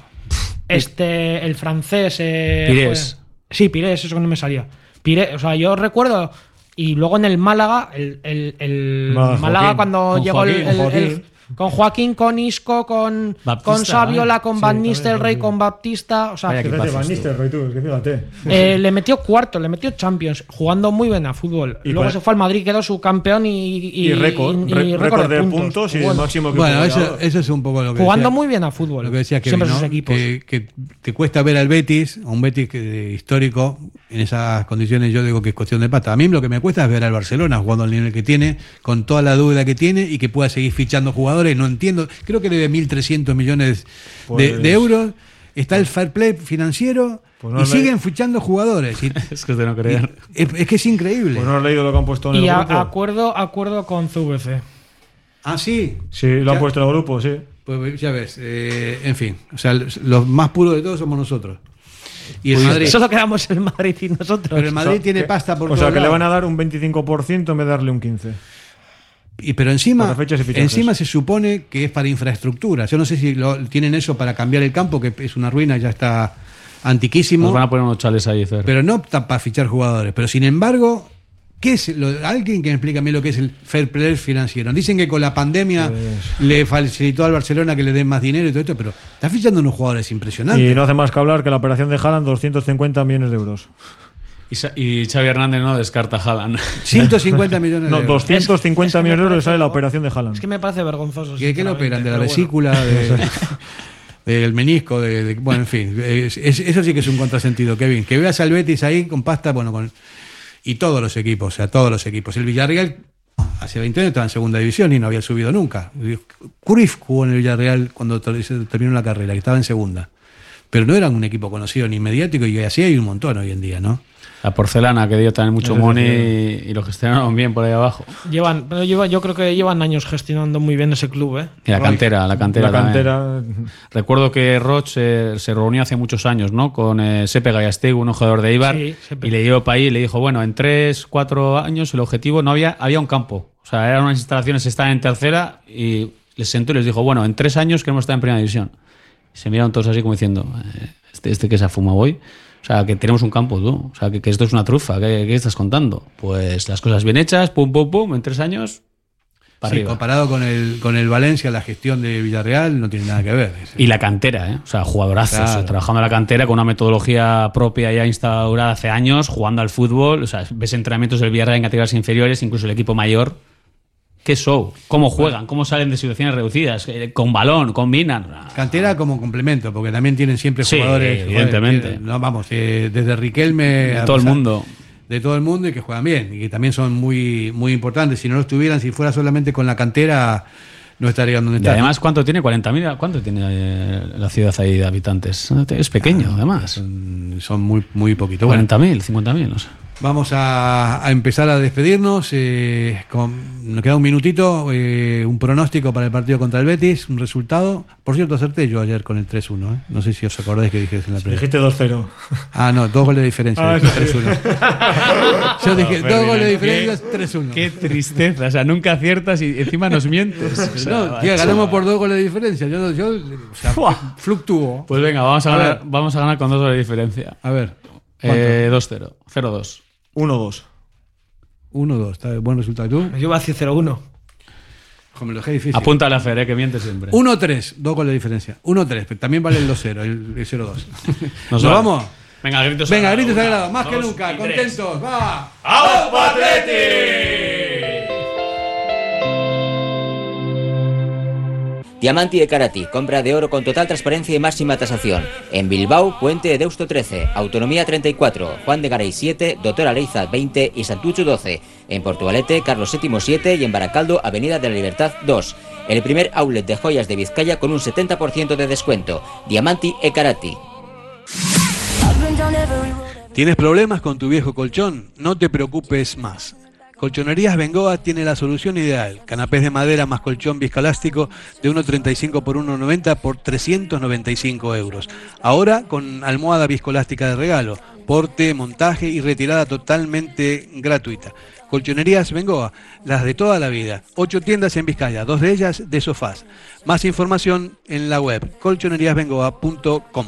este, el francés. eh, Pires. Sí, Pires, eso que no me salía. Pires, o sea, yo recuerdo. Y luego en el Málaga, el, el- el Málaga, Joaquín. cuando llegó el- Joaquín, el- con el- Joaquín. Con Joaquín, con Isco, con, Baptista, con Saviola, con Sí, Van Nistelrooy, con Baptista. O sea, Vaya. Fíjate, Van Nistelrooy, tú, que fíjate. eh, le metió cuarto, le metió Champions, jugando muy bien a fútbol. Y Luego con- se fue al Madrid, quedó su campeón y, y, Y récord, y- y récord de puntos y el Bueno, máximo que Bueno, eso, eso es un poco lo que Jugando decía- muy bien a fútbol. Lo que decía Kevin, Siempre ¿no? sus equipos. Que, que te cuesta ver al Betis, un Betis que- histórico, en esas condiciones yo digo que es cuestión de pata. A mí lo que me cuesta es ver al Barcelona jugando al nivel que tiene, con toda la duda que tiene y que pueda seguir fichando jugadores. No entiendo, creo que debe 1.300 millones de, Pues- de euros. está el fair play financiero Pues no y siguen fichando jugadores. Y- Es que es de no creer. es, es que es increíble. Pues no has leído lo que han puesto en Y el a- grupo. acuerdo, acuerdo con CVC. ah, sí. Sí, lo Ya- han puesto en el grupo, sí. Pues ya ves, eh, en fin, o sea, los más puros de todos somos nosotros. Y el Madrid. Solo quedamos el Madrid y nosotros. Pero el Madrid O sea, tiene que- pasta por O sea, que le van a dar un 25% en vez de darle un 15%. Y, pero encima, encima se supone que es para infraestructura. Yo no sé si lo, tienen eso para cambiar el campo, que es una ruina, ya está antiquísimo. Nos van a poner unos chales ahí, Fer. Pero no para fichar jugadores. Pero sin embargo, ¿qué es lo- alguien que me explique a mí lo que es el fair play financiero? Dicen que con la pandemia Pues- le facilitó al Barcelona que le den más dinero y todo esto, pero está fichando unos jugadores impresionantes. Y no hace más que hablar que la operación de Haaland, 250 millones de euros. Y, Xavi Hernández no descarta a Haaland. 150 millones No, de euros. 250 Es que me millones de euros sale la operación de Haaland. Es que me parece vergonzoso. ¿Qué, qué lo operan? ¿De la vesícula? De, del menisco? De, de- bueno, en fin. es- es- eso sí que es un contrasentido, Kevin. Que veas al Betis ahí con pasta, bueno, con y todos los equipos, o sea, todos los equipos. El Villarreal hace 20 años estaba en segunda división y no había subido nunca. Cruyff jugó en el Villarreal cuando terminó la carrera, que estaba en segunda. Pero no era un equipo conocido ni mediático y así hay un montón hoy en día, ¿no? La porcelana, que dio también mucho money y, y lo gestionaron bien por ahí abajo. Llevan, pero lleva, yo creo que llevan años gestionando muy bien ese club, ¿eh? Y la cantera, la cantera. la también. cantera. Recuerdo que Roch eh, se reunió hace muchos años, ¿no? Con eh, Sepe Gallastegu, un jugador de Ibar, Sí, y le dio para ahí y le dijo, bueno, en tres, cuatro años el objetivo no había, había un campo. O sea, eran unas instalaciones, estaban en tercera y les sentó y les dijo, bueno, en tres años queremos estar en primera división. Y se miraron todos así como diciendo, eh, este, este que se ha fumado hoy. O sea, que tenemos un campo, tú. O sea, que, que esto es una trufa. ¿Qué, qué estás contando? Pues las cosas bien hechas, pum, pum, pum, en tres años, para Sí, arriba. comparado con el, con el Valencia, la gestión de Villarreal no tiene nada que ver. Y la cantera, ¿eh? O sea, jugadorazos. Claro. eh, Trabajando en la cantera con una metodología propia ya instaurada hace años, jugando al fútbol. O sea, ves entrenamientos del Villarreal en categorías inferiores, incluso el equipo mayor. ¿Qué show? ¿Cómo juegan? ¿Cómo salen de situaciones reducidas? Eh, Con balón, combinan. Cantera como complemento, porque también tienen siempre Sí, jugadores. evidentemente. joder, tienen- no, vamos, eh, desde Riquelme. De a todo el mundo. De todo el mundo y que juegan bien. Y que también son muy, muy importantes. Si no lo estuvieran, si fuera solamente con la cantera, no estarían donde Y están. además, ¿cuánto tiene? ¿40.000? ¿Cuánto tiene eh, la ciudad ahí de habitantes? Es pequeño, además. son, son muy, muy poquito. Bueno, 40.000, 50.000, no sé. Vamos a, a empezar a despedirnos. eh, con- nos queda un minutito. eh, un pronóstico para el partido contra el Betis, un resultado. Por cierto, acerté yo ayer con el 3-1. ¿eh? No sé si os acordáis que dije en la previa. Dijiste 2-0. Ah, no, dos goles de diferencia. Ah, dije sí. 3-1. yo dije dos goles de diferencia, 3-1. Qué tristeza. O sea, nunca aciertas y encima nos mientes. O sea, No, ganamos por dos goles de diferencia. Yo, yo o sea, fluctúo. Pues venga, vamos a, A ganar, ver. vamos a ganar con dos goles de diferencia. A ver. ¿cuánto? Eh, 2-0. 0-2. 1-2. 1-2. Está buen resultado. ¿Y ¿Tú? Yo iba a decir 0-1. Ojo, me lo dejé difícil. Apunta a la Fer, eh, que miente siempre. 1-3, dos goles de diferencia. 1-3, pero también vale el 2-0, el, el 0-2. ¿Nos, vale. vamos? Venga, gritos Venga, gritos sagrados, más que dos nunca, y tres. contentos, va. ¡Aupa Atleti! Diamanti de Karati, compra de oro con total transparencia y máxima tasación. En Bilbao, Puente de Deusto 13, Autonomía 34, Juan de Garay 7, Doctor Aleiza 20 y Santucho 12. En Portugalete, Carlos VII 7 y en Baracaldo, Avenida de la Libertad 2. El primer outlet de joyas de Vizcaya con un 70% de descuento. Diamanti e Karati. ¿Tienes problemas con tu viejo colchón? No te preocupes más. Colchonerías Bengoa tiene la solución ideal. Canapés de madera más colchón viscoelástico de 1,35 por 1,90 por 395 euros. Ahora con almohada viscoelástica de regalo. Porte, montaje y retirada totalmente gratuita. Colchonerías Bengoa, las de toda la vida. Ocho tiendas en Vizcaya, dos de ellas de sofás. Más información en la web colchoneríasbengoa.com.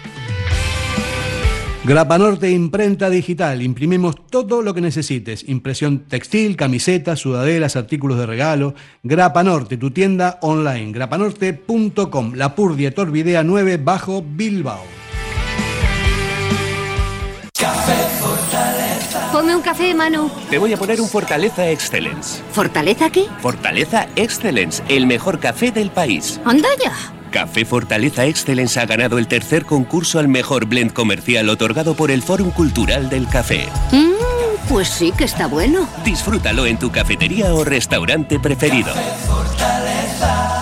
Grapa Norte Imprenta Digital. Imprimimos todo lo que necesites. Impresión textil, camisetas, sudaderas, artículos de regalo. Grapa Norte, tu tienda online. grapanorte.com. La Purdia Torvidea 9 bajo Bilbao. Ponme un café, Manu. Te voy a poner un Fortaleza Excellence. ¿Fortaleza qué? Fortaleza Excellence, el mejor café del país. ¡Anda ya! Café Fortaleza Excellence ha ganado el tercer concurso al mejor blend comercial otorgado por el Fórum Cultural del Café. Mmm, pues sí que está bueno. Disfrútalo en tu cafetería o restaurante preferido. Fortaleza.